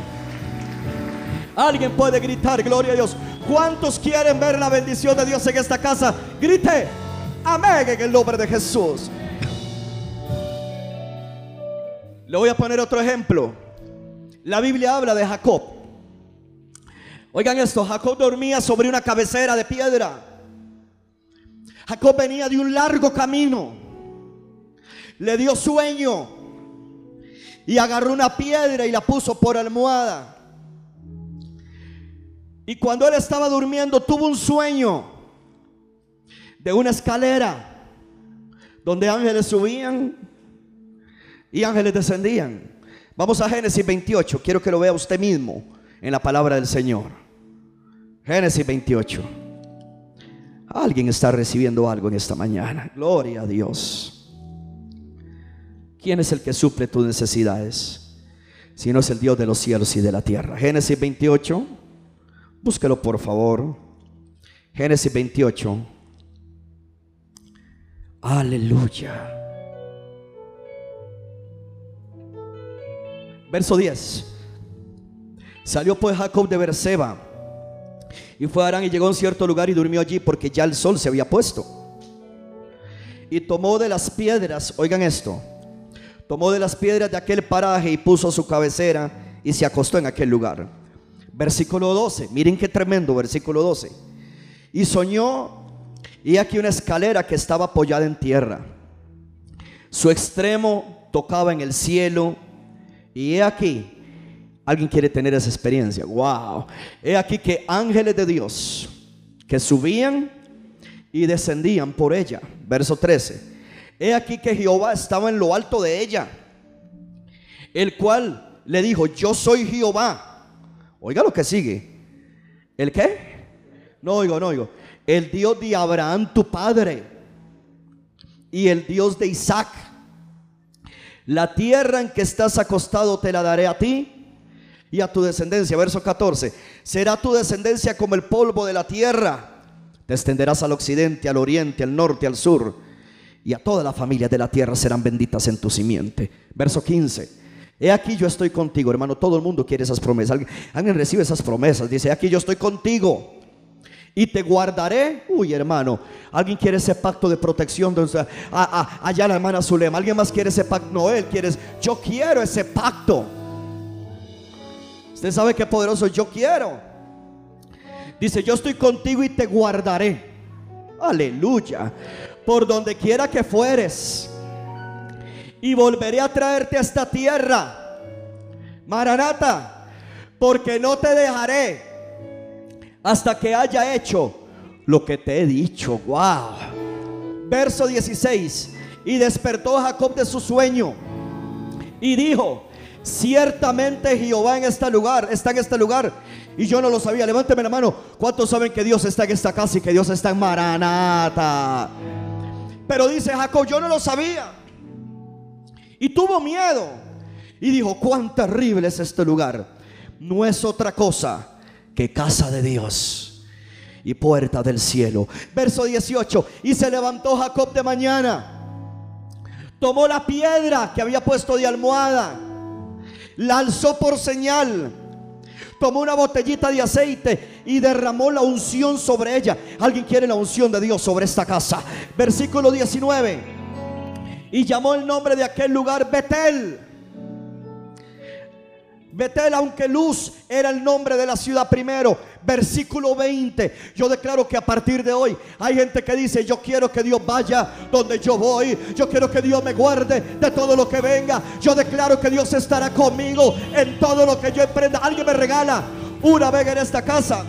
Alguien puede gritar, gloria a Dios. ¿Cuántos quieren ver la bendición de Dios en esta casa? Grite, amén en el nombre de Jesús. Le voy a poner otro ejemplo. La Biblia habla de Jacob. Oigan esto, Jacob dormía sobre una cabecera de piedra. Jacob venía de un largo camino. Le dio sueño y agarró una piedra y la puso por almohada. Y cuando él estaba durmiendo tuvo un sueño de una escalera donde ángeles subían y ángeles descendían. Vamos a Génesis 28, quiero que lo vea usted mismo en la palabra del Señor. Génesis 28. Alguien está recibiendo algo en esta mañana. Gloria a Dios. ¿Quién es el que suple tus necesidades? Si no es el Dios de los cielos y de la tierra. Génesis 28. Búsquelo por favor. Génesis 28. Aleluya. Verso 10. Salió pues Jacob de Berseba y fue Arán y llegó a un cierto lugar y durmió allí porque ya el sol se había puesto. Y tomó de las piedras, oigan esto, tomó de las piedras de aquel paraje y puso su cabecera y se acostó en aquel lugar. Versículo 12, miren qué tremendo, versículo 12. Y soñó, y aquí una escalera que estaba apoyada en tierra. Su extremo tocaba en el cielo, y he aquí Alguien quiere tener esa experiencia. Wow. He aquí que ángeles de Dios que subían y descendían por ella. Verso 13. He aquí que Jehová estaba en lo alto de ella, el cual le dijo, yo soy Jehová. Oiga lo que sigue. ¿El qué? No oigo, no oigo. El Dios de Abraham, tu padre, y el Dios de Isaac. La tierra en que estás acostado te la daré a ti y a tu descendencia. Verso 14. Será tu descendencia como el polvo de la tierra. Te extenderás al occidente, al oriente, al norte, al sur. Y a toda la familia de la tierra serán benditas en tu simiente. Verso 15. He aquí yo estoy contigo, hermano. Todo el mundo quiere esas promesas. Alguien, recibe esas promesas. Dice, aquí yo estoy contigo. Y te guardaré. Uy, hermano. Alguien quiere ese pacto de protección. De, allá la hermana Zulema. Alguien más quiere ese pacto. No, él quiere. Yo quiero ese pacto. Usted sabe qué poderoso yo quiero. Dice, yo estoy contigo y te guardaré. Aleluya. Por donde quiera que fueres. Y volveré a traerte a esta tierra. Maranata. Porque no te dejaré hasta que haya hecho lo que te he dicho. Wow. Verso 16. Y despertó Jacob de su sueño. Y dijo, Ciertamente Jehová en este lugar, está en este lugar. Y yo no lo sabía. Levánteme la mano. ¿Cuántos saben que Dios está en esta casa y que Dios está en Maranata? Pero dice Jacob, yo no lo sabía. Y tuvo miedo. Y dijo, cuán terrible es este lugar. No es otra cosa que casa de Dios y puerta del cielo. Verso 18. Y se levantó Jacob de mañana. Tomó la piedra que había puesto de almohada la alzó por señal. Tomó una botellita de aceite y derramó la unción sobre ella. Alguien quiere la unción de Dios sobre esta casa. Versículo 19. Y llamó el nombre de aquel lugar Betel Betel, aunque luz era el nombre de la ciudad primero. Versículo 20. Yo declaro que a partir de hoy hay gente que dice, yo quiero que Dios vaya donde yo voy. Yo quiero que Dios me guarde de todo lo que venga. Yo declaro que Dios estará conmigo en todo lo que yo emprenda. Alguien me regala una vez en esta casa.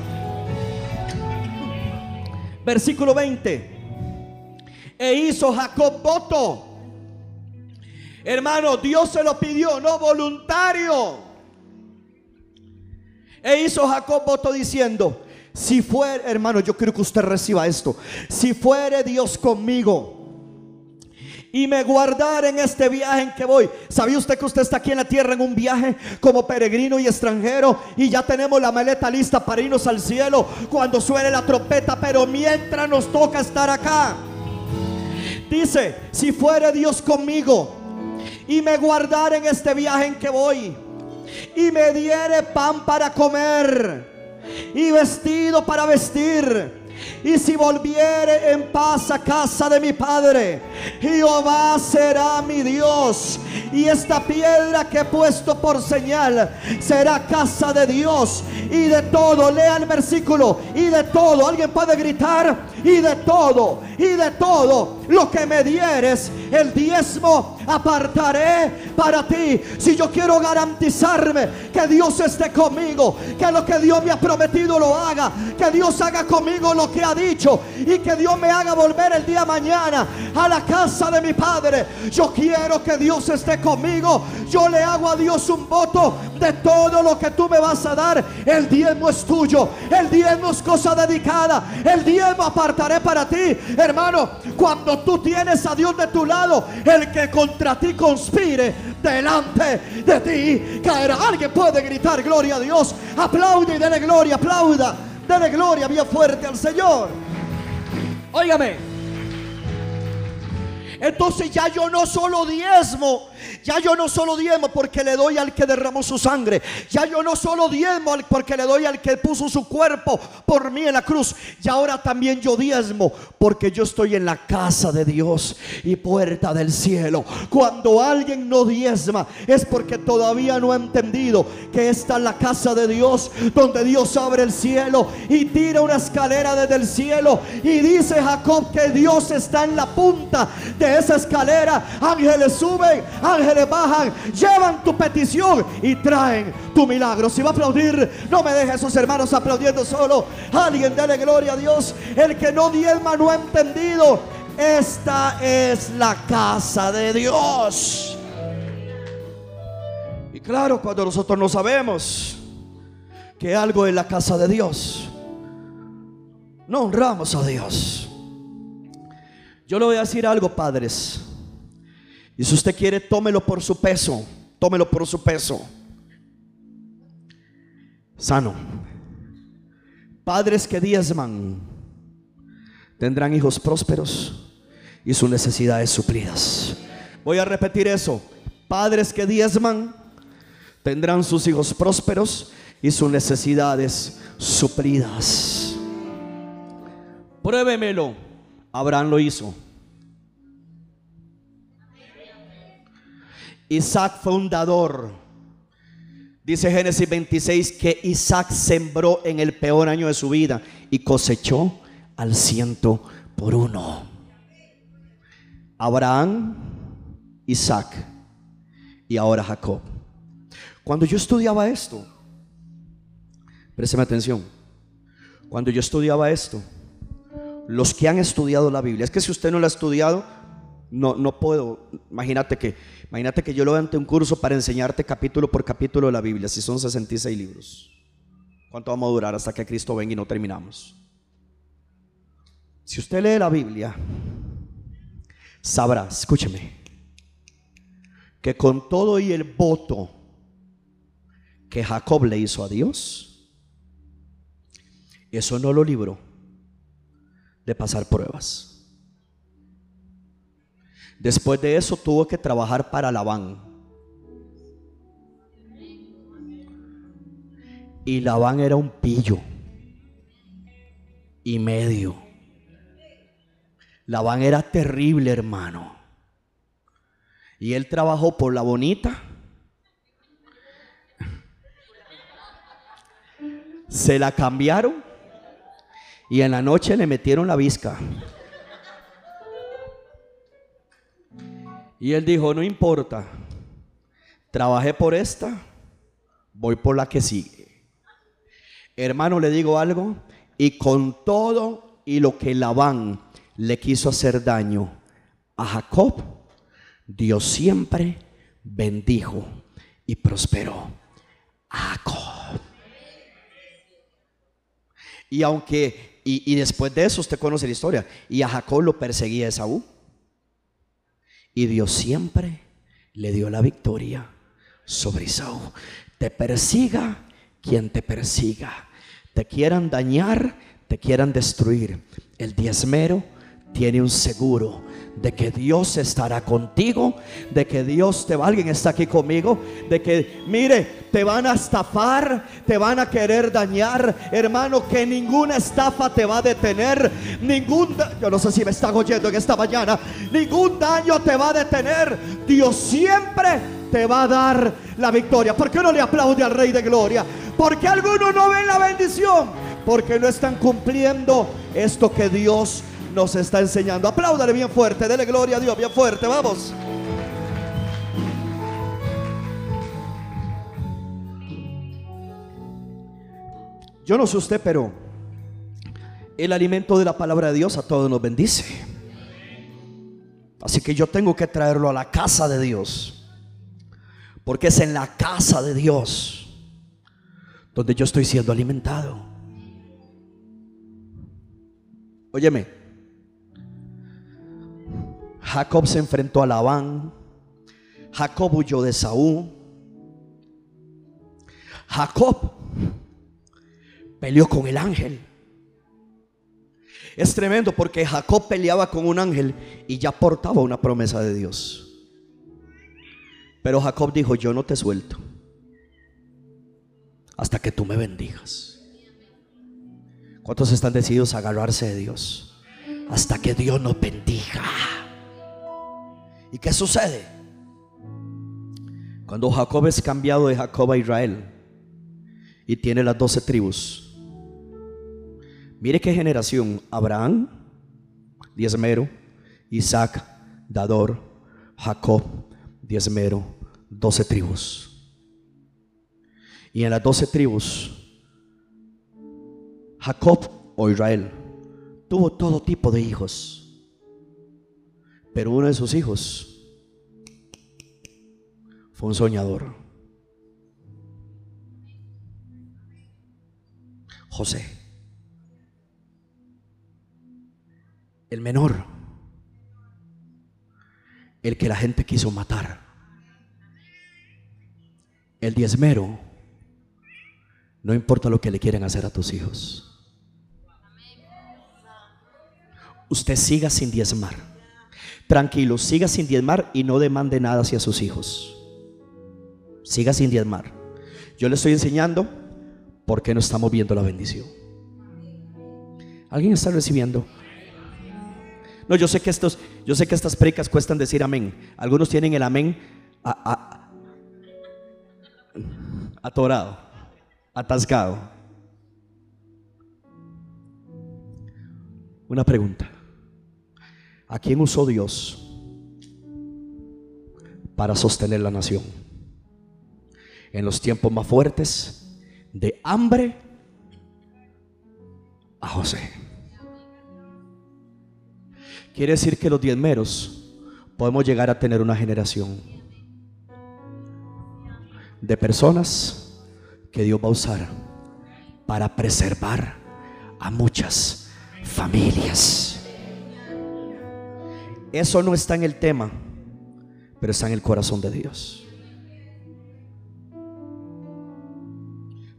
Versículo 20. E hizo Jacob voto. Hermano, Dios se lo pidió, no voluntario. E hizo Jacob voto diciendo, si fuere, hermano, yo quiero que usted reciba esto. Si fuere Dios conmigo y me guardar en este viaje en que voy. ¿Sabía usted que usted está aquí en la tierra en un viaje como peregrino y extranjero? Y ya tenemos la maleta lista para irnos al cielo cuando suene la trompeta. Pero mientras nos toca estar acá, dice: Si fuere Dios conmigo y me guardar en este viaje en que voy y me diere pan para comer y vestido para vestir. Y si volviere en paz a casa de mi padre, Jehová será mi Dios. Y esta piedra que he puesto por señal será casa de Dios. Y de todo, lea el versículo. Y de todo, alguien puede gritar. Y de todo, y de todo lo que me dieres, el diezmo apartaré para ti. Si yo quiero garantizarme que Dios esté conmigo, que lo que Dios me ha prometido lo haga, que Dios haga conmigo lo que ha dicho y que Dios me haga volver el día mañana a la casa de mi Padre. Yo quiero que Dios esté conmigo. Yo le hago a Dios un voto de todo lo que tú me vas a dar. El diezmo es tuyo. El diezmo es cosa dedicada. El diezmo apartaré para ti. Hermano, cuando tú tienes a Dios de tu lado, el que contra ti conspire delante de ti caerá. Alguien puede gritar gloria a Dios. Aplaude y dele gloria. Aplauda. Dele gloria bien fuerte al Señor. Óigame. Entonces ya yo no solo diezmo, ya yo no solo diezmo porque le doy al que derramó su sangre. Ya yo no solo diezmo porque le doy al que puso su cuerpo por mí en la cruz. Y ahora también yo diezmo porque yo estoy en la casa de Dios y puerta del cielo. Cuando alguien no diezma es porque todavía no ha entendido que esta es la casa de Dios donde Dios abre el cielo y tira una escalera desde el cielo y dice Jacob que Dios está en la punta de esa escalera. Ángeles suben, ángeles bajan, llevan tu petición y traen tu milagro. Si va a aplaudir, no me deje esos hermanos aplaudiendo solo. Alguien dele gloria a Dios. El que no diezma no ha entendido. Esta es la casa de Dios. Y claro, cuando nosotros no sabemos que algo es la casa de Dios, no honramos a Dios. Yo le voy a decir algo, padres. Y si usted quiere, tómelo por su peso. Tómelo por su peso. Sano. Padres que diezman tendrán hijos prósperos y sus necesidades suplidas. Voy a repetir eso. Padres que diezman tendrán sus hijos prósperos y sus necesidades suplidas. Pruébemelo. Abraham lo hizo. Isaac fundador. Dice Génesis 26 que Isaac sembró en el peor año de su vida y cosechó al ciento por uno. Abraham, Isaac y ahora Jacob. Cuando yo estudiaba esto, présteme atención, cuando yo estudiaba esto, los que han estudiado la Biblia, es que si usted no la ha estudiado, no, no puedo, imagínate que Imagínate que yo lo ante un curso para enseñarte capítulo por capítulo de la Biblia, si son 66 libros. ¿Cuánto vamos a durar hasta que Cristo venga y no terminamos? Si usted lee la Biblia, sabrá, escúcheme, que con todo y el voto que Jacob le hizo a Dios, eso no lo libró de pasar pruebas. Después de eso tuvo que trabajar para Labán. Y Labán era un pillo y medio. Labán era terrible, hermano. Y él trabajó por la bonita. Se la cambiaron y en la noche le metieron la visca. Y él dijo, no importa, trabajé por esta, voy por la que sigue. Hermano, le digo algo, y con todo y lo que Labán le quiso hacer daño a Jacob, Dios siempre bendijo y prosperó a Jacob. Y aunque, y, después de eso usted conoce la historia, y a Jacob lo perseguía Esaú. Y Dios siempre le dio la victoria sobre Isaú. Te persiga quien te persiga. Te quieran dañar, te quieran destruir. El diezmero tiene un seguro de que Dios estará contigo, de que Dios te va, alguien está aquí conmigo, de que, mire, te van a estafar, te van a querer dañar, hermano, que ninguna estafa te va a detener, ningún, yo no sé si me están oyendo en esta mañana, ningún daño te va a detener, Dios siempre te va a dar la victoria. ¿Por qué no le aplaude al Rey de Gloria? Porque algunos no ven la bendición, porque no están cumpliendo esto que Dios nos está enseñando. Apláudale bien fuerte, dele gloria a Dios, bien fuerte, vamos. Yo no sé usted, pero el alimento de la palabra de Dios a todos nos bendice. Así que yo tengo que traerlo a la casa de Dios. Porque es en la casa de Dios donde yo estoy siendo alimentado. Óyeme, Jacob se enfrentó a Labán, Jacob huyó de Saúl, Jacob peleó con el ángel. Es tremendo porque Jacob peleaba con un ángel y ya portaba una promesa de Dios. Pero Jacob dijo, yo no te suelto hasta que tú me bendigas. ¿Cuántos están decididos a agarrarse de Dios? Hasta que Dios nos bendiga. ¿Y qué sucede? Cuando Jacob es cambiado de Jacob a Israel y tiene las doce tribus. Mire qué generación. Abraham, diezmero, Isaac, Dador, Jacob, diezmero, doce tribus. Y en las doce tribus, Jacob o Israel tuvo todo tipo de hijos. Pero uno de sus hijos fue un soñador. José. El menor. El que la gente quiso matar. El diezmero no importa lo que le quieren hacer a tus hijos. Usted siga sin diezmar. Tranquilo, siga sin diezmar y no demande nada hacia sus hijos. Siga sin diezmar. Yo le estoy enseñando porque no estamos viendo la bendición. ¿Alguien está recibiendo? No, yo sé que estos, yo sé que estas precas cuestan decir amén. Algunos tienen el amén atorado atascado. Una pregunta. ¿A quién usó Dios para sostener la nación? En los tiempos más fuertes de hambre a José. Quiere decir que los diezmeros podemos llegar a tener una generación de personas que Dios va a usar para preservar a muchas familias. Eso no está en el tema, pero está en el corazón de Dios.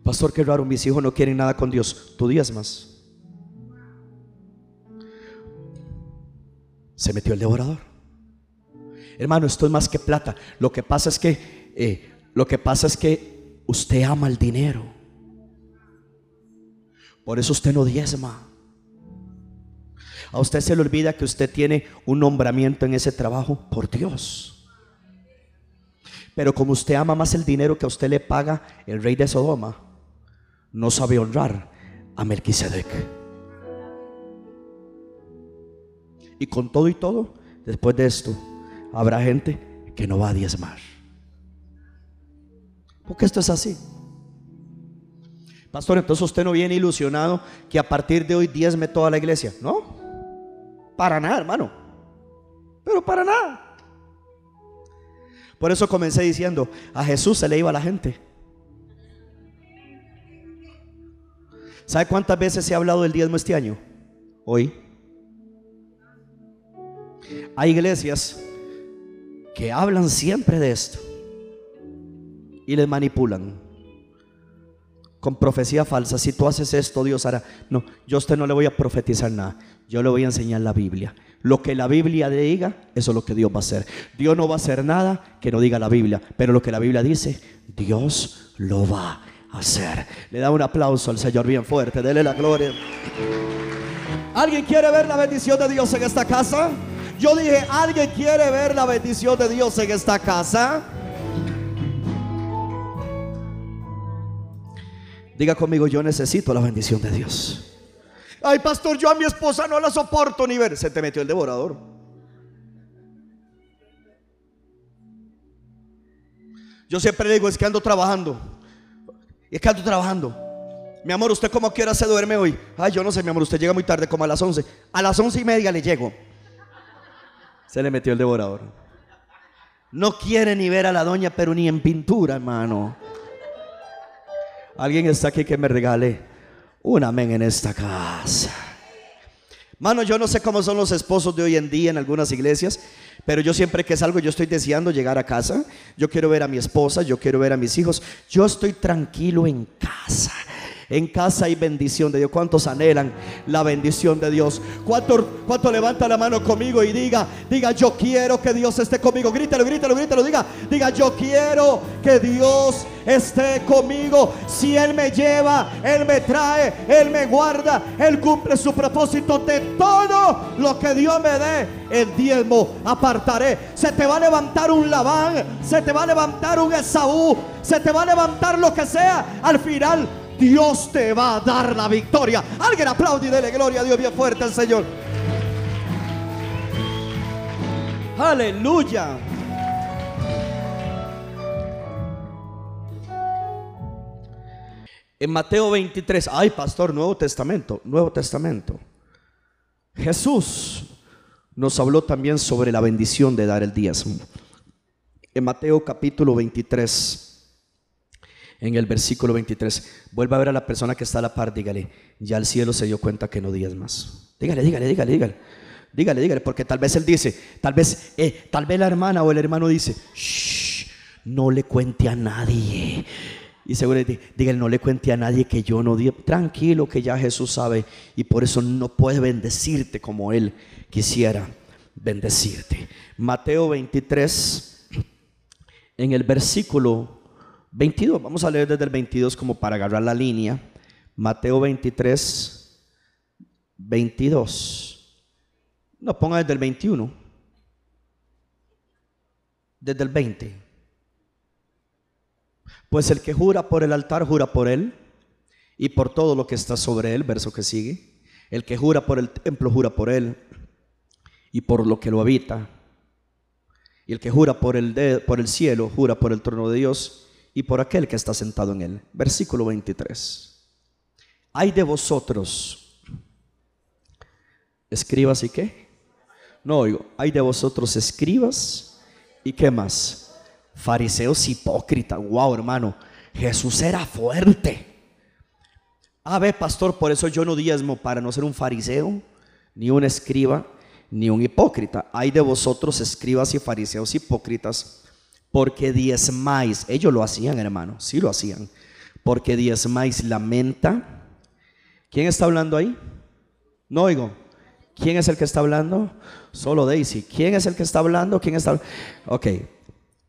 Pastor, qué raro, mis hijos no quieren nada con Dios. Tú más Se metió el devorador. Hermano, esto es más que plata. Lo que pasa es que, eh, lo que pasa es que Usted ama el dinero. Por eso usted no diezma. A usted se le olvida que usted tiene un nombramiento en ese trabajo por Dios. Pero como usted ama más el dinero que a usted le paga el rey de Sodoma, no sabe honrar a Melquisedec. Y con todo y todo, después de esto, habrá gente que no va a diezmar. Porque esto es así. Pastor, entonces usted no viene ilusionado que a partir de hoy diezme toda la iglesia. No, para nada, hermano. Pero para nada. Por eso comencé diciendo, a Jesús se le iba a la gente. ¿Sabe cuántas veces se ha hablado del diezmo este año? Hoy. Hay iglesias que hablan siempre de esto y les manipulan con profecía falsa. Si tú haces esto, Dios hará. No, yo a usted no le voy a profetizar nada. Yo le voy a enseñar la Biblia. Lo que la Biblia diga, eso es lo que Dios va a hacer. Dios no va a hacer nada que no diga la Biblia. Pero lo que la Biblia dice, Dios lo va a hacer. Le da un aplauso al Señor bien fuerte. Dele la gloria. ¿Alguien quiere ver la bendición de Dios en esta casa? Yo dije, ¿alguien quiere ver la bendición de Dios en esta casa? Diga conmigo, yo necesito la bendición de Dios. Ay, pastor, yo a mi esposa no la soporto ni ver. Se te metió el devorador. Yo siempre digo, es que ando trabajando. Es que ando trabajando. Mi amor, ¿usted cómo quiere se duerme hoy? Ay, yo no sé, mi amor, usted llega muy tarde, como a las 11. A las once y media le llego. Se le metió el devorador. No quiere ni ver a la doña, pero ni en pintura, hermano. Alguien está aquí que me regale un amén en esta casa. Mano, yo no sé cómo son los esposos de hoy en día en algunas iglesias, pero yo siempre que salgo, yo estoy deseando llegar a casa. Yo quiero ver a mi esposa, yo quiero ver a mis hijos. Yo estoy tranquilo en casa. En casa hay bendición de Dios. ¿Cuántos anhelan la bendición de Dios? ¿Cuánto, cuánto levanta la mano conmigo y diga, diga, yo quiero que Dios esté conmigo? Grítelo, grítelo, grítelo, diga, diga, yo quiero que Dios esté conmigo. Si Él me lleva, Él me trae, Él me guarda, Él cumple su propósito de todo lo que Dios me dé. El diezmo apartaré. Se te va a levantar un Labán, se te va a levantar un Esaú, se te va a levantar lo que sea. Al final Dios te va a dar la victoria. Alguien aplaude y dele gloria a Dios bien fuerte al Señor. Aleluya. En Mateo 23, ay pastor, Nuevo Testamento, Nuevo Testamento. Jesús nos habló también sobre la bendición de dar el diezmo. En Mateo capítulo 23 en el versículo 23. Vuelva a ver a la persona que está a la par, dígale, ya el cielo se dio cuenta que no días más. Dígale, dígale, dígale, dígale. Dígale, dígale, porque tal vez él dice, tal vez, eh, tal vez la hermana o el hermano dice, Shh, no le cuente a nadie. Y seguro dígale, no le cuente a nadie que yo no di. Tranquilo, que ya Jesús sabe y por eso no puede bendecirte como él quisiera bendecirte. Mateo 23, en el versículo 22, vamos a leer desde el 22 como para agarrar la línea. Mateo 23, 22. No, ponga desde el 21. Desde el 20. Pues el que jura por el altar, jura por él y por todo lo que está sobre él, verso que sigue. El que jura por el templo, jura por él y por lo que lo habita. Y el que jura por el, por el cielo, jura por el trono de Dios y por aquel que está sentado en él. Versículo 23. Hay de vosotros, escribas y qué? No oigo, hay de vosotros escribas y qué más? Fariseos hipócritas. Wow, hermano, Jesús era fuerte. A ver, pastor, por eso yo no diezmo para no ser un fariseo, ni un escriba, ni un hipócrita. Hay de vosotros escribas y fariseos hipócritas porque diezmáis, ellos lo hacían, hermano, sí lo hacían, porque diezmáis la menta. ¿Quién está hablando ahí? No oigo. ¿Quién es el que está hablando? Solo Daisy. ¿Quién es el que está hablando? ¿Quién está? Ok.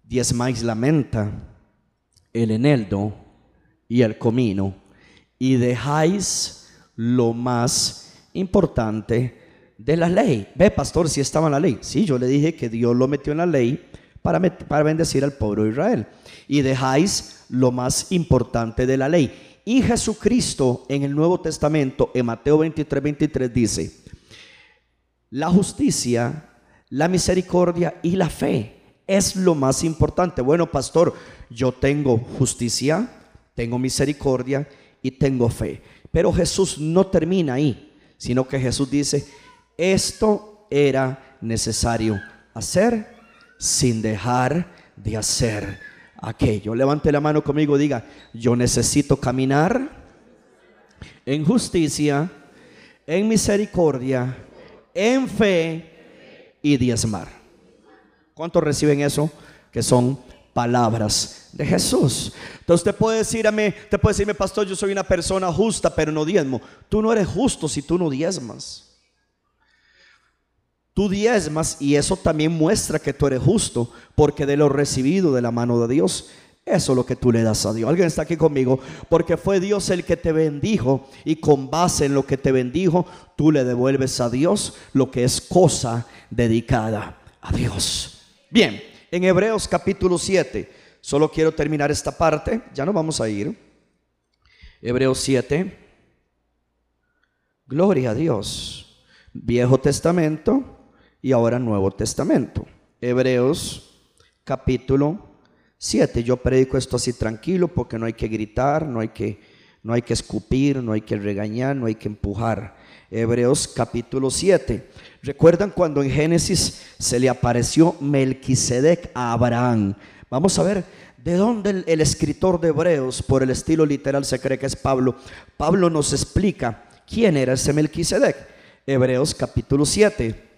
Diezmáis la menta, el eneldo y el comino, y dejáis lo más importante de la ley. Ve, pastor, si estaba en la ley. Sí, yo le dije que Dios lo metió en la ley para, bendecir al pueblo de Israel. Y dejáis lo más importante de la ley. Y Jesucristo en el Nuevo Testamento, en Mateo 23, 23 dice, la justicia, la misericordia y la fe es lo más importante. Bueno, pastor, yo tengo justicia, tengo misericordia y tengo fe. Pero Jesús no termina ahí, sino que Jesús dice, esto era necesario hacer sin dejar de hacer aquello. Levante la mano conmigo, diga, yo necesito caminar en justicia, en misericordia, en fe y diezmar. ¿Cuántos reciben eso? Que son palabras de Jesús. Entonces te puede decirme, te puede decirme, pastor, yo soy una persona justa, pero no diezmo. Tú no eres justo si tú no diezmas tú diezmas y eso también muestra que tú eres justo, porque de lo recibido de la mano de Dios, eso es lo que tú le das a Dios. Alguien está aquí conmigo, porque fue Dios el que te bendijo y con base en lo que te bendijo, tú le devuelves a Dios lo que es cosa dedicada a Dios. Bien, en Hebreos capítulo 7, solo quiero terminar esta parte, ya no vamos a ir. Hebreos 7, gloria a Dios. Viejo Testamento, y ahora Nuevo Testamento. Hebreos capítulo 7. Yo predico esto así tranquilo porque no hay que gritar, no hay que, No hay que escupir, no hay que regañar, no hay que empujar. Hebreos capítulo 7. ¿Recuerdan cuando en Génesis se le apareció Melquisedec a Abraham? Vamos a ver de dónde el, el, escritor de Hebreos, por el estilo literal, se cree que es Pablo. Pablo nos explica quién era ese Melquisedec. Hebreos capítulo 7,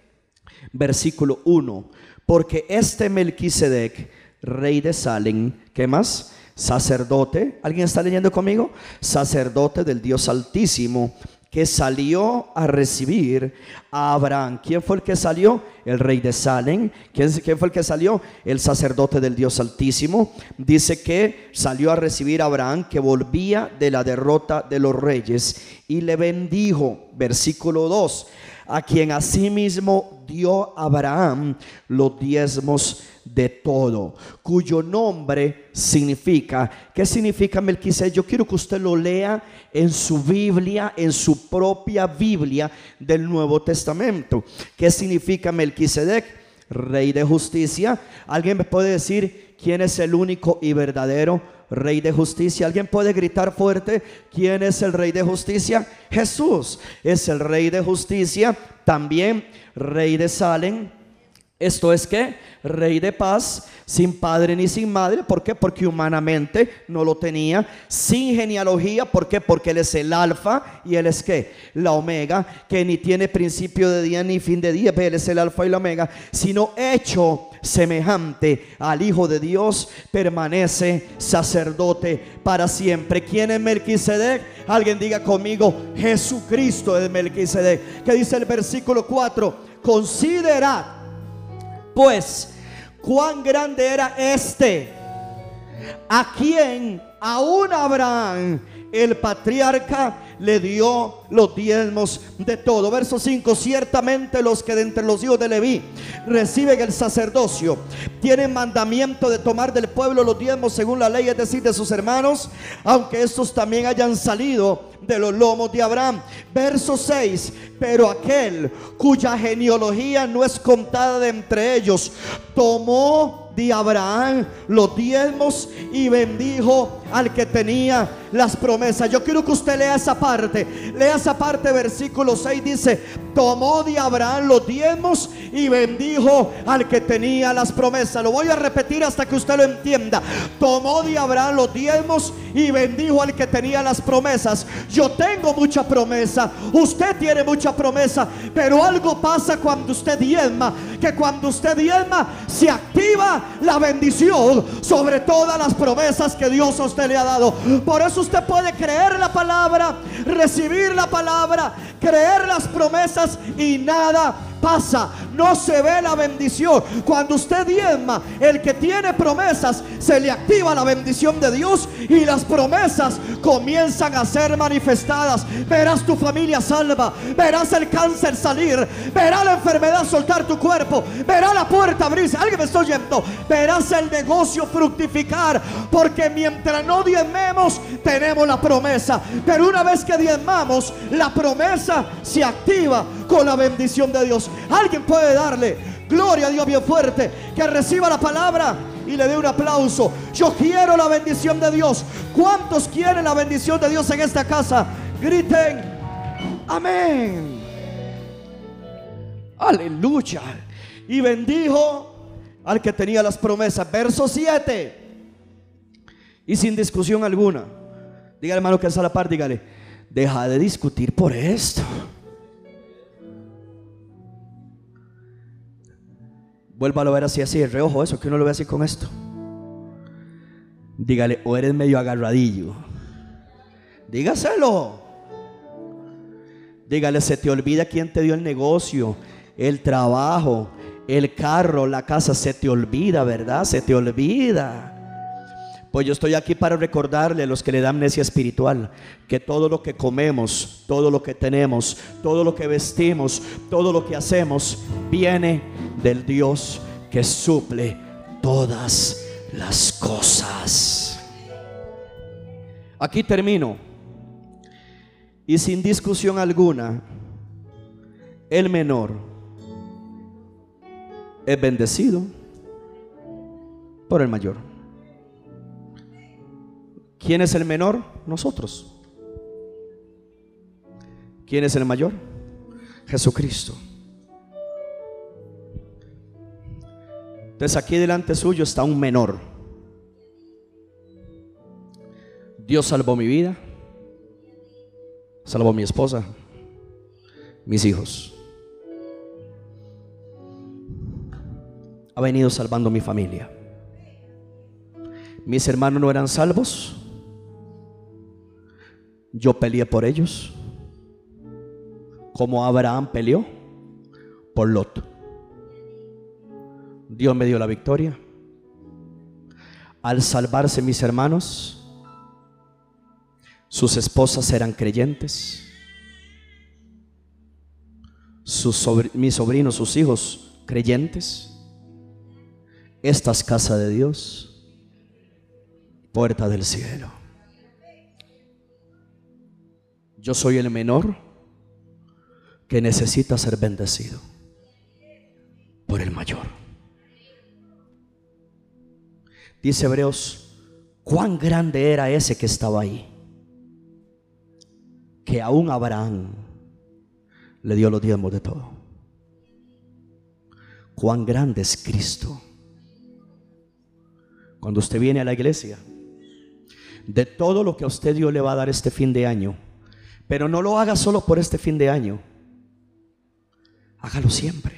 versículo 1. Porque este Melquisedec, rey de Salem, ¿qué más? Sacerdote, ¿alguien está leyendo conmigo? Sacerdote del Dios Altísimo que salió a recibir a Abraham. ¿Quién fue el que salió? El rey de Salem. ¿Quién, fue el que salió? El sacerdote del Dios Altísimo. Dice que salió a recibir a Abraham que volvía de la derrota de los reyes y le bendijo. Versículo 2. A quien asimismo dio Abraham los diezmos de todo, cuyo nombre significa, ¿qué significa Melquisedec? Yo quiero que usted lo lea en su Biblia, en su propia Biblia del Nuevo Testamento. ¿Qué significa Melquisedec? Rey de justicia. ¿Alguien me puede decir quién es el único y verdadero Rey de justicia? ¿Alguien puede gritar fuerte quién es el Rey de justicia? Jesús es el Rey de justicia, también Rey de Salem. Esto es que rey de paz, sin padre ni sin madre. ¿Por qué? Porque humanamente no lo tenía. Sin genealogía. ¿Por qué? Porque él es el alfa y él es que la omega, que ni tiene principio de día ni fin de día. Él es el alfa y la omega, sino hecho semejante al Hijo de Dios, permanece sacerdote para siempre. ¿Quién es Melquisedec? Alguien diga conmigo, Jesucristo es Melquisedec. ¿Qué dice el versículo 4? Considerad, pues, cuán grande era este, a quien aún Abraham, el patriarca, le dio los diezmos de todo. Verso 5, ciertamente los que de entre los hijos de Leví reciben el sacerdocio, tienen mandamiento de tomar del pueblo los diezmos según la ley, es decir, de sus hermanos, aunque estos también hayan salido de los lomos de Abraham. Verso 6, pero aquel cuya genealogía no es contada de entre ellos, tomó de Abraham los diezmos y bendijo al que tenía las promesas. Yo quiero que usted lea esa parte. Lea esa parte, versículo 6 dice, tomó de Abraham los diezmos y bendijo al que tenía las promesas. Lo voy a repetir hasta que usted lo entienda. Tomó de Abraham los diezmos y bendijo al que tenía las promesas. Yo tengo mucha promesa, usted tiene mucha promesa, pero algo pasa cuando usted diezma, que cuando usted diezma se activa la bendición sobre todas las promesas que Dios a usted le ha dado. Por eso usted puede creer la palabra, recibir la palabra, creer las promesas y nada pasa, no se ve la bendición. Cuando usted diezma, el que tiene promesas, se le activa la bendición de Dios y las promesas comienzan a ser manifestadas. Verás tu familia salva, verás el cáncer salir, verás la enfermedad soltar tu cuerpo, verás la puerta abrirse. Alguien me está oyendo, verás el negocio fructificar, porque mientras no diezmemos, tenemos la promesa. Pero una vez que diezmamos, la promesa se activa con la bendición de Dios. Alguien puede darle gloria a Dios bien fuerte, que reciba la palabra y le dé un aplauso. Yo quiero la bendición de Dios. ¿Cuántos quieren la bendición de Dios en esta casa? Griten, amén. Aleluya. Y bendijo al que tenía las promesas. Verso 7. Y sin discusión alguna. Dígale hermano que es a la par, dígale. Deja de discutir por esto. Vuelva a ver así, así, el reojo, eso, que uno lo ve así con esto. Dígale, o eres medio agarradillo. Dígaselo. Dígale, se te olvida quién te dio el negocio, el trabajo, el carro, la casa. Se te olvida, ¿verdad? Se te olvida. Pues yo estoy aquí para recordarle a los que le dan amnesia espiritual que todo lo que comemos, todo lo que tenemos, todo lo que vestimos, todo lo que hacemos viene del Dios que suple todas las cosas. Aquí termino. Y sin discusión alguna, el menor es bendecido por el mayor. ¿Quién es el menor? Nosotros. ¿Quién es el mayor? Jesucristo. Entonces aquí delante suyo está un menor. Dios salvó mi vida, salvó mi esposa, mis hijos. Ha venido salvando mi familia. Mis hermanos no eran salvos. Yo peleé por ellos. Como Abraham peleó por Lot. Dios me dio la victoria. Al salvarse mis hermanos, sus esposas eran creyentes. Sus mis sobrinos, sus hijos, creyentes. Esta es casa de Dios, puerta del cielo. Yo soy el menor que necesita ser bendecido por el mayor. Dice Hebreos, cuán grande era ese que estaba ahí, que aún Abraham le dio los diezmos de todo. Cuán grande es Cristo cuando usted viene a la iglesia, de todo lo que a usted Dios le va a dar este fin de año. Pero no lo haga solo por este fin de año. Hágalo siempre.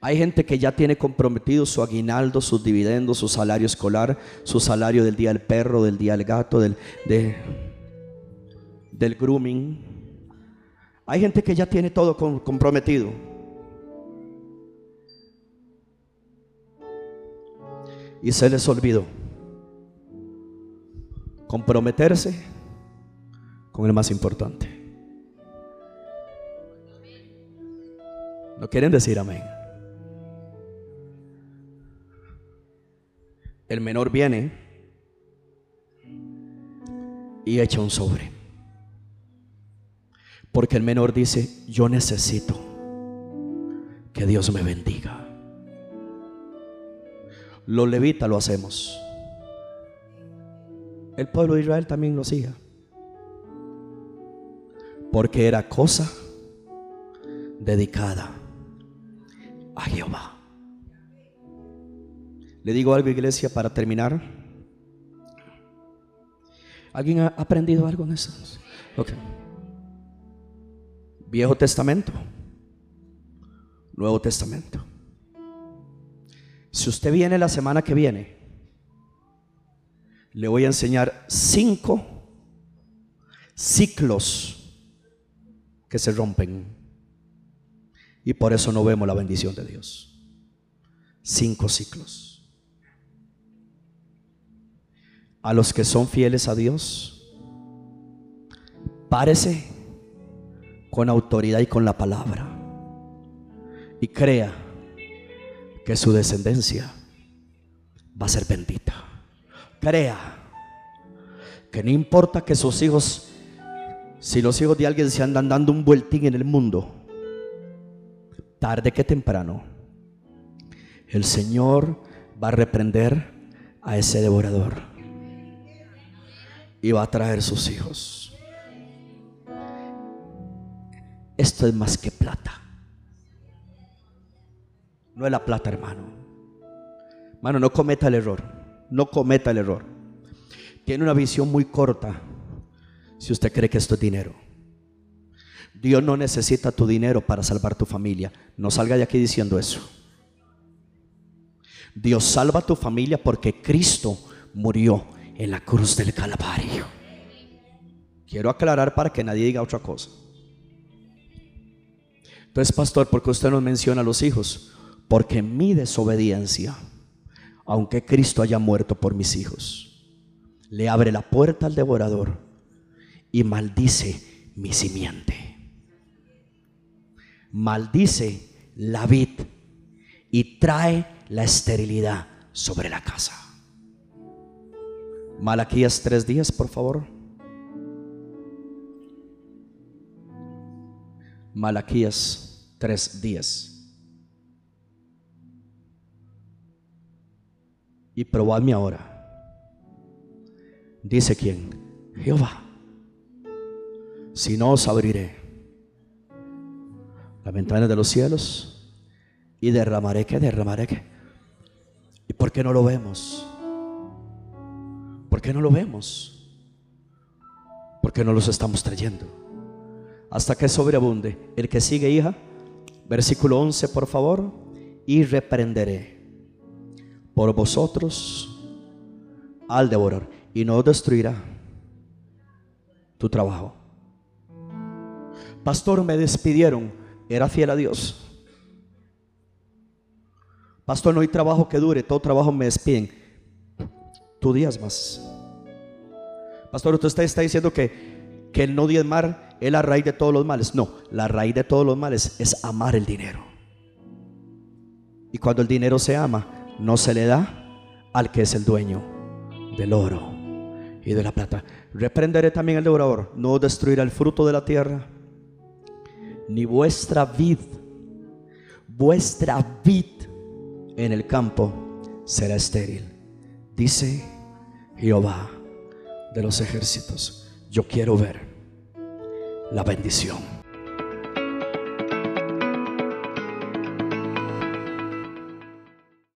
Hay gente que ya tiene comprometido su aguinaldo, sus dividendos, su salario escolar, su salario del día del perro, del día del gato, del, del grooming. Hay gente que ya tiene todo comprometido. y se les olvidó comprometerse con el más importante. ¿No quieren decir amén? El menor viene y echa un sobre. Porque el menor dice, yo necesito que Dios me bendiga. Los levitas lo hacemos. El pueblo de Israel también lo hacía. Porque era cosa dedicada a Jehová. Le digo algo, iglesia, para terminar. ¿Alguien ha aprendido algo en eso? Viejo Testamento, Nuevo Testamento. Si usted viene la semana que viene, le voy a enseñar cinco ciclos que se rompen. Y por eso no vemos la bendición de Dios. Cinco ciclos. A los que son fieles a Dios, párese con autoridad y con la palabra. Y crea que su descendencia va a ser bendita. Crea que no importa que sus hijos, si los hijos de alguien se andan dando un vueltín en el mundo, tarde que temprano, el Señor va a reprender a ese devorador y va a traer sus hijos. Esto es más que plata. No es la plata, hermano. Hermano, no cometa el error. No cometa el error. Tiene una visión muy corta si usted cree que esto es dinero. Dios no necesita tu dinero para salvar tu familia. No salga de aquí diciendo eso. Dios salva a tu familia porque Cristo murió en la cruz del Calvario. Quiero aclarar para que nadie diga otra cosa. Entonces, pastor, ¿por qué usted nos menciona a los hijos? Porque mi desobediencia, aunque Cristo haya muerto por mis hijos, le abre la puerta al devorador y maldice mi simiente. Maldice la vid y trae la esterilidad sobre la casa. Malaquías tres días, por favor. Malaquías tres días. Y probadme ahora. Dice quién? Jehová. si no os abriré la ventana de los cielos y derramaré que derramaré que. ¿Y por qué no lo vemos? ¿Por qué no lo vemos? ¿Por qué no los estamos trayendo? Hasta que sobreabunde. El que sigue, hija, versículo 11, por favor, y reprenderé por vosotros al devorar y no destruirá tu trabajo. Pastor, me despidieron. Era fiel a Dios. Pastor, no hay trabajo que dure. Todo trabajo me despiden. Tú más Pastor, usted está diciendo que, que el no diezmar es la raíz de todos los males. No, la raíz de todos los males es amar el dinero. Y cuando el dinero se ama, no se le da al que es el dueño del oro y de la plata. Reprenderé también al devorador, no destruirá el fruto de la tierra, ni vuestra vid, vuestra vid en el campo será estéril. Dice Jehová de los ejércitos, yo quiero ver la bendición